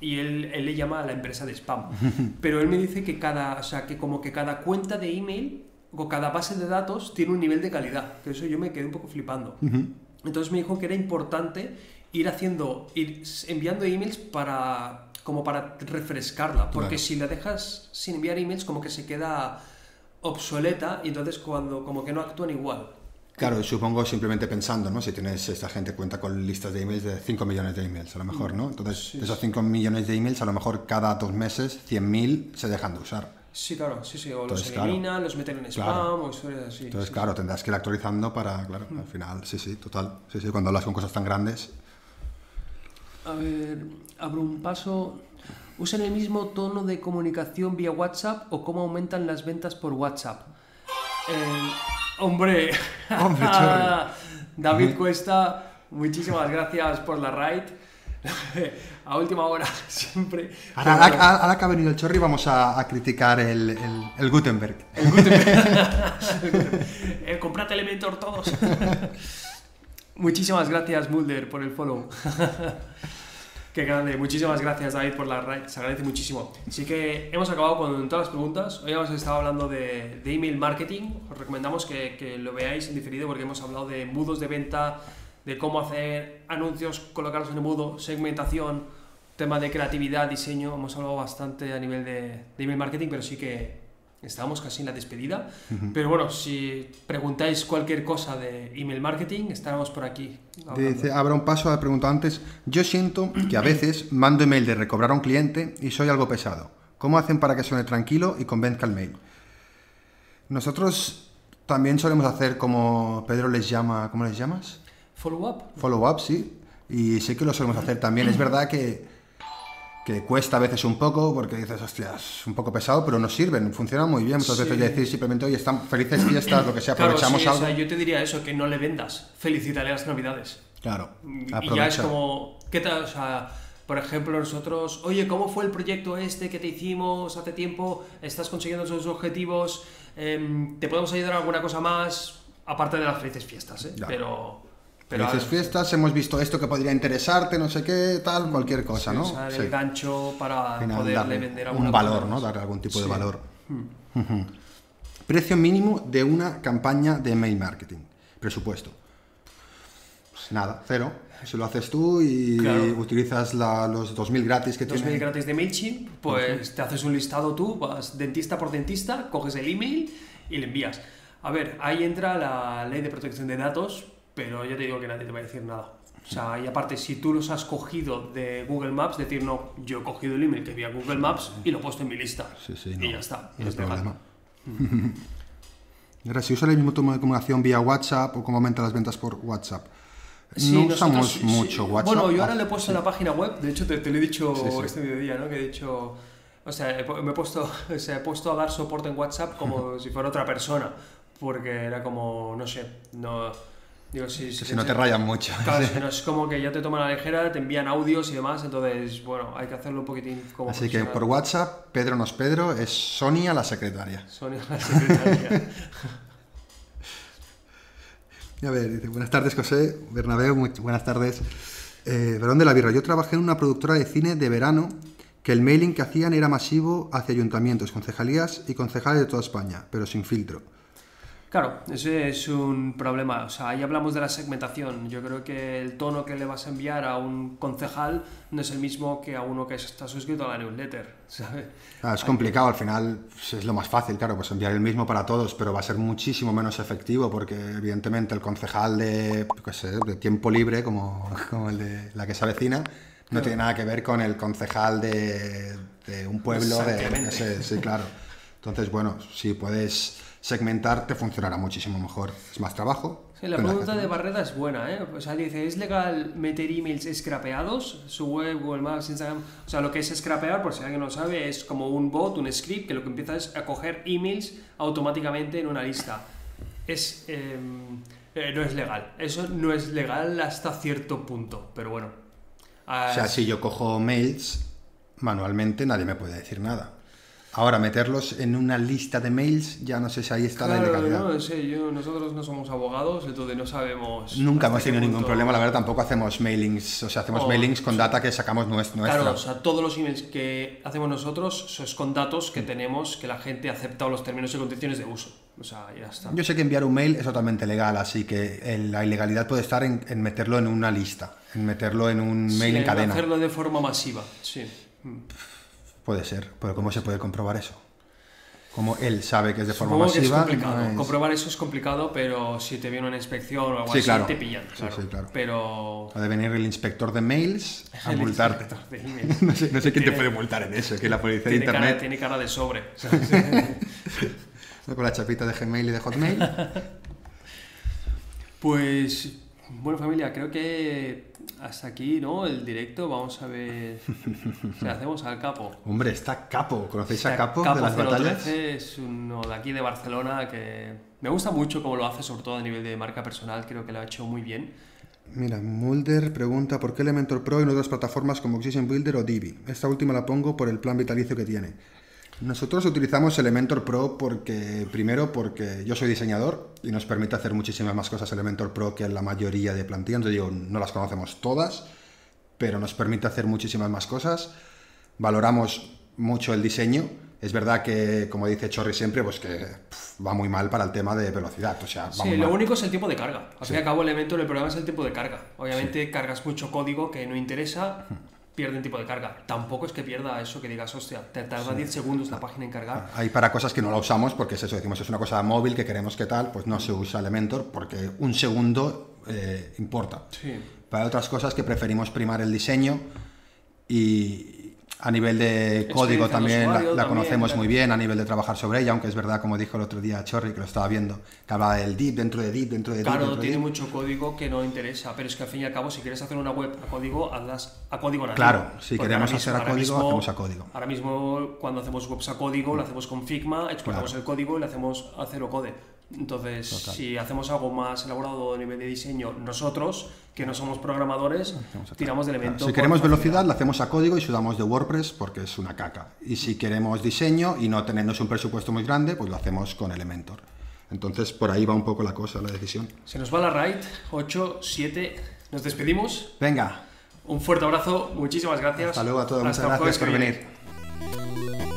y él, él le llama a la empresa de spam. Pero él me dice que cada, o sea, que como que cada cuenta de email o cada base de datos tiene un nivel de calidad. Que eso yo me quedé un poco flipando. Entonces me dijo que era importante ir haciendo, ir enviando emails para como para refrescarla, porque Claro. si la dejas sin enviar emails como que se queda obsoleta y entonces cuando como que no actúan igual. Claro, supongo simplemente pensando, ¿no? Si tienes esta gente cuenta con listas de emails de 5 millones de emails, a lo mejor, ¿no? Entonces, de esos 5 millones de emails, a lo mejor cada dos meses 100.000 se dejan de usar. Sí, claro, sí, sí, o Entonces, los claro. eliminan, los meten en spam Claro. o historias así. Entonces, sí, claro, tendrás que ir actualizando para, claro, al final, sí, sí, total. Sí, sí, cuando hablas con cosas tan grandes. A ver, abro un paso. ¿Usan el mismo tono de comunicación vía WhatsApp o cómo aumentan las ventas por WhatsApp? Eh, hombre, Hombre. David Cuesta, muchísimas gracias por la raid. A última hora, siempre. Ahora, ahora- ahora que ha venido el chorri, vamos a, a criticar el, el- el Gutenberg. Eh, comprad Elementor todos. Muchísimas gracias, Mulder, por el follow. Qué grande. Muchísimas gracias, David, por la raid. Se agradece muchísimo. Así que hemos acabado con todas las preguntas. Hoy hemos estado hablando de, email marketing. Os recomendamos que, lo veáis en diferido porque hemos hablado de embudos de venta, de cómo hacer anuncios, colocarlos en embudo, segmentación, tema de creatividad, diseño. Hemos hablado bastante a nivel de email marketing, pero sí que estábamos casi en la despedida. Pero bueno, si preguntáis cualquier cosa de email marketing, estaremos por aquí. Dice, habrá un paso, ha preguntado antes. Yo siento que a veces mando email de recobrar a un cliente y soy algo pesado. ¿Cómo hacen para que suene tranquilo y convenzca el mail? Nosotros también solemos hacer como Pedro les llama, ¿cómo les llamas? Follow up. Follow-up, sí. Y sí que lo solemos hacer también. Es verdad que, que cuesta a veces un poco porque dices, hostia, es un poco pesado, pero nos sirven, funcionan muy bien. Muchas Sí. veces decir simplemente, oye, están felices fiestas, lo que sea, Claro, aprovechamos o algo. sea, yo te diría eso, que no le vendas. Felicítale las navidades. Claro, Y ya es aprovecha. como, ¿qué tal? O sea, por ejemplo, nosotros, oye, ¿cómo fue el proyecto este que te hicimos hace tiempo? ¿Estás consiguiendo tus objetivos? Em, ¿Te podemos ayudar en alguna cosa más? Aparte de las felices fiestas, ¿eh? Ya. Pero... pero Felices fiestas, hemos visto esto que podría interesarte, no sé qué, tal, cualquier cosa, sí, ¿no? el gancho para Al final, poderle darle vender alguna un cosa valor, más. ¿no? Darle algún tipo de valor. Ujú. Precio mínimo de una campaña de mail marketing. Presupuesto. Pues nada, cero. Si lo haces tú y Claro. utilizas la- los 2000 gratis que 2000 tiene. gratis de MailChimp, pues te haces un listado tú, vas dentista por dentista, coges el email y le envías. A ver, ahí entra la ley de protección de datos, pero yo te digo que nadie te va a decir nada. O sea, y aparte, si tú los has cogido de Google Maps, decir, no, yo he cogido el email que vi a Google Maps y lo he puesto en mi lista. Sí, sí, y no, ya está. y no es problema. Y Ahora, si usas el mismo tono de comunicación vía WhatsApp o cómo aumentan las ventas por WhatsApp. Sí, no nosotros usamos mucho. WhatsApp. Bueno, yo ahora le he puesto en la página web, de hecho te, te lo he dicho este mediodía, ¿no? Que he dicho, o sea, me he puesto, o sea, he puesto a dar soporte en WhatsApp como si fuera otra persona, porque era como, no sé, no, digo, si, si, si no te rayan mucho. Claro, si no es como que ya te toman a la ligera, te envían audios y demás, entonces, bueno, hay que hacerlo un poquitín como Así que por WhatsApp, Pedro no es Pedro, es Sonia la secretaria. Sonia, la secretaria. A ver, dice, buenas tardes José, Bernabéu, muy- buenas tardes. Eh, Verón de la Birra, yo trabajé en una productora de cine de verano que el mailing que hacían era masivo hacia ayuntamientos, concejalías y concejales de toda España, pero sin filtro. Claro, ese es un problema. O sea, ahí hablamos de la segmentación. Yo creo que el tono que le vas a enviar a un concejal no es el mismo que a uno que está suscrito a la newsletter, ¿sabes? Ah, es complicado, al final pues, es lo más fácil, claro, pues enviar el mismo para todos, pero va a ser muchísimo menos efectivo porque evidentemente el concejal de, yo qué sé, de tiempo libre, como, como el de la que se avecina, no tiene nada que ver con el concejal de, de un pueblo. De, ese- sí, claro. Entonces, bueno, si puedes segmentar, te funcionará muchísimo mejor. Es más trabajo. Sí, la pregunta de. Barreda es buena, ¿eh? O sea, dice, ¿es legal meter emails scrapeados? Su web, Google Maps, Instagram... O sea, lo que es scrapear, por si alguien no lo sabe, es como un bot, un script, que lo que empieza es a coger emails automáticamente en una lista. Es... eh, eh, no es legal. Eso no es legal hasta cierto punto, pero bueno. Ah, O sea, si yo cojo mails manualmente, nadie me puede decir nada. Ahora, meterlos en una lista de mails, ya no sé si ahí está la Claro, ilegalidad. no sé, yo, nosotros no somos abogados, entonces no sabemos... Nunca hemos tenido ningún problema, la verdad, tampoco hacemos mailings, o sea, hacemos Oh, mailings con data que sacamos nues- nuestra. Claro, o sea, todos los emails que hacemos nosotros es con datos que tenemos que la gente ha aceptado los términos y condiciones de uso. O sea, ya está. Yo sé que enviar un mail es totalmente legal, así que el- la ilegalidad puede estar en, en meterlo en una lista, en meterlo en un mail Sí, en cadena. Hacerlo de forma masiva, sí. Puede ser, pero ¿cómo se puede comprobar eso? como él sabe que es de forma Supongo que es masiva. complicado. no es- Comprobar eso es complicado, pero si te viene una inspección o algo Sí, así, claro. te pillan. Sí, Claro. sí, claro. Pero. Ha de venir el inspector de mails a el multarte. inspector de emails No sé, no sé quién te puede multar en eso, que la policía de cara, internet tiene cara de sobre. con la chapita de Gmail y de Hotmail. Pues, bueno familia, creo que hasta aquí, ¿no? El directo, vamos a ver si le hacemos al capo. Hombre, está Capo. ¿Conocéis a Capo, de las 013 batallas? es uno de aquí de Barcelona que me gusta mucho cómo lo hace, sobre todo a nivel de marca personal, creo que lo ha hecho muy bien. Mira, Mulder pregunta por qué Elementor Pro y no otras plataformas como Oxygen Builder o Divi. Esta última la pongo por el plan vitalicio que tiene. Nosotros utilizamos Elementor Pro porque, primero, porque yo soy diseñador y nos permite hacer muchísimas más cosas Elementor Pro que la mayoría de plantillas. Yo digo, no las conocemos todas, pero nos permite hacer muchísimas más cosas. Valoramos mucho el diseño. Es verdad que, como dice Chorri siempre, pues que pf, va muy mal para el tema de velocidad. O sea, va Sí, muy lo mal. único es el tiempo de carga. Al fin y al cabo, el evento, el problema es el tiempo de carga. Obviamente, cargas mucho código que no interesa, pierden tiempo de carga. Tampoco es que pierda eso que digas, hostia, te tarda 10 segundos la página en cargar. Hay para cosas que no la usamos porque es eso, decimos, es una cosa móvil que queremos que tal, pues no se usa Elementor porque un segundo eh, importa. Sí. Para otras cosas que preferimos primar el diseño y a nivel de código también la, la también, conocemos muy bien, a nivel de trabajar sobre ella, aunque es verdad, como dijo el otro día Chorri, que lo estaba viendo, que hablaba del div dentro de div, dentro de div. Claro, dentro de tiene div. mucho código que no interesa, pero es que al fin y al cabo, si quieres hacer una web a código, hazlas a código nativo. Claro, si Porque queremos ahora hacer a código, hacemos a código. Ahora mismo, cuando hacemos webs a código, lo hacemos con Figma, exportamos Claro. el código y lo hacemos a cero code. Entonces, Total. si hacemos algo más elaborado a nivel de diseño, nosotros, que no somos programadores, tiramos de elemento. Si por queremos velocidad, la hacemos a código y sudamos de WordPress porque es una caca. Y si queremos diseño y no tenemos un presupuesto muy grande, pues lo hacemos con Elementor. Entonces, por ahí va un poco la cosa, la decisión. Se nos va la raid, 8, 7, nos despedimos. Venga, Un fuerte abrazo, muchísimas gracias. hasta luego a todos. Muchas Hasta gracias por venir.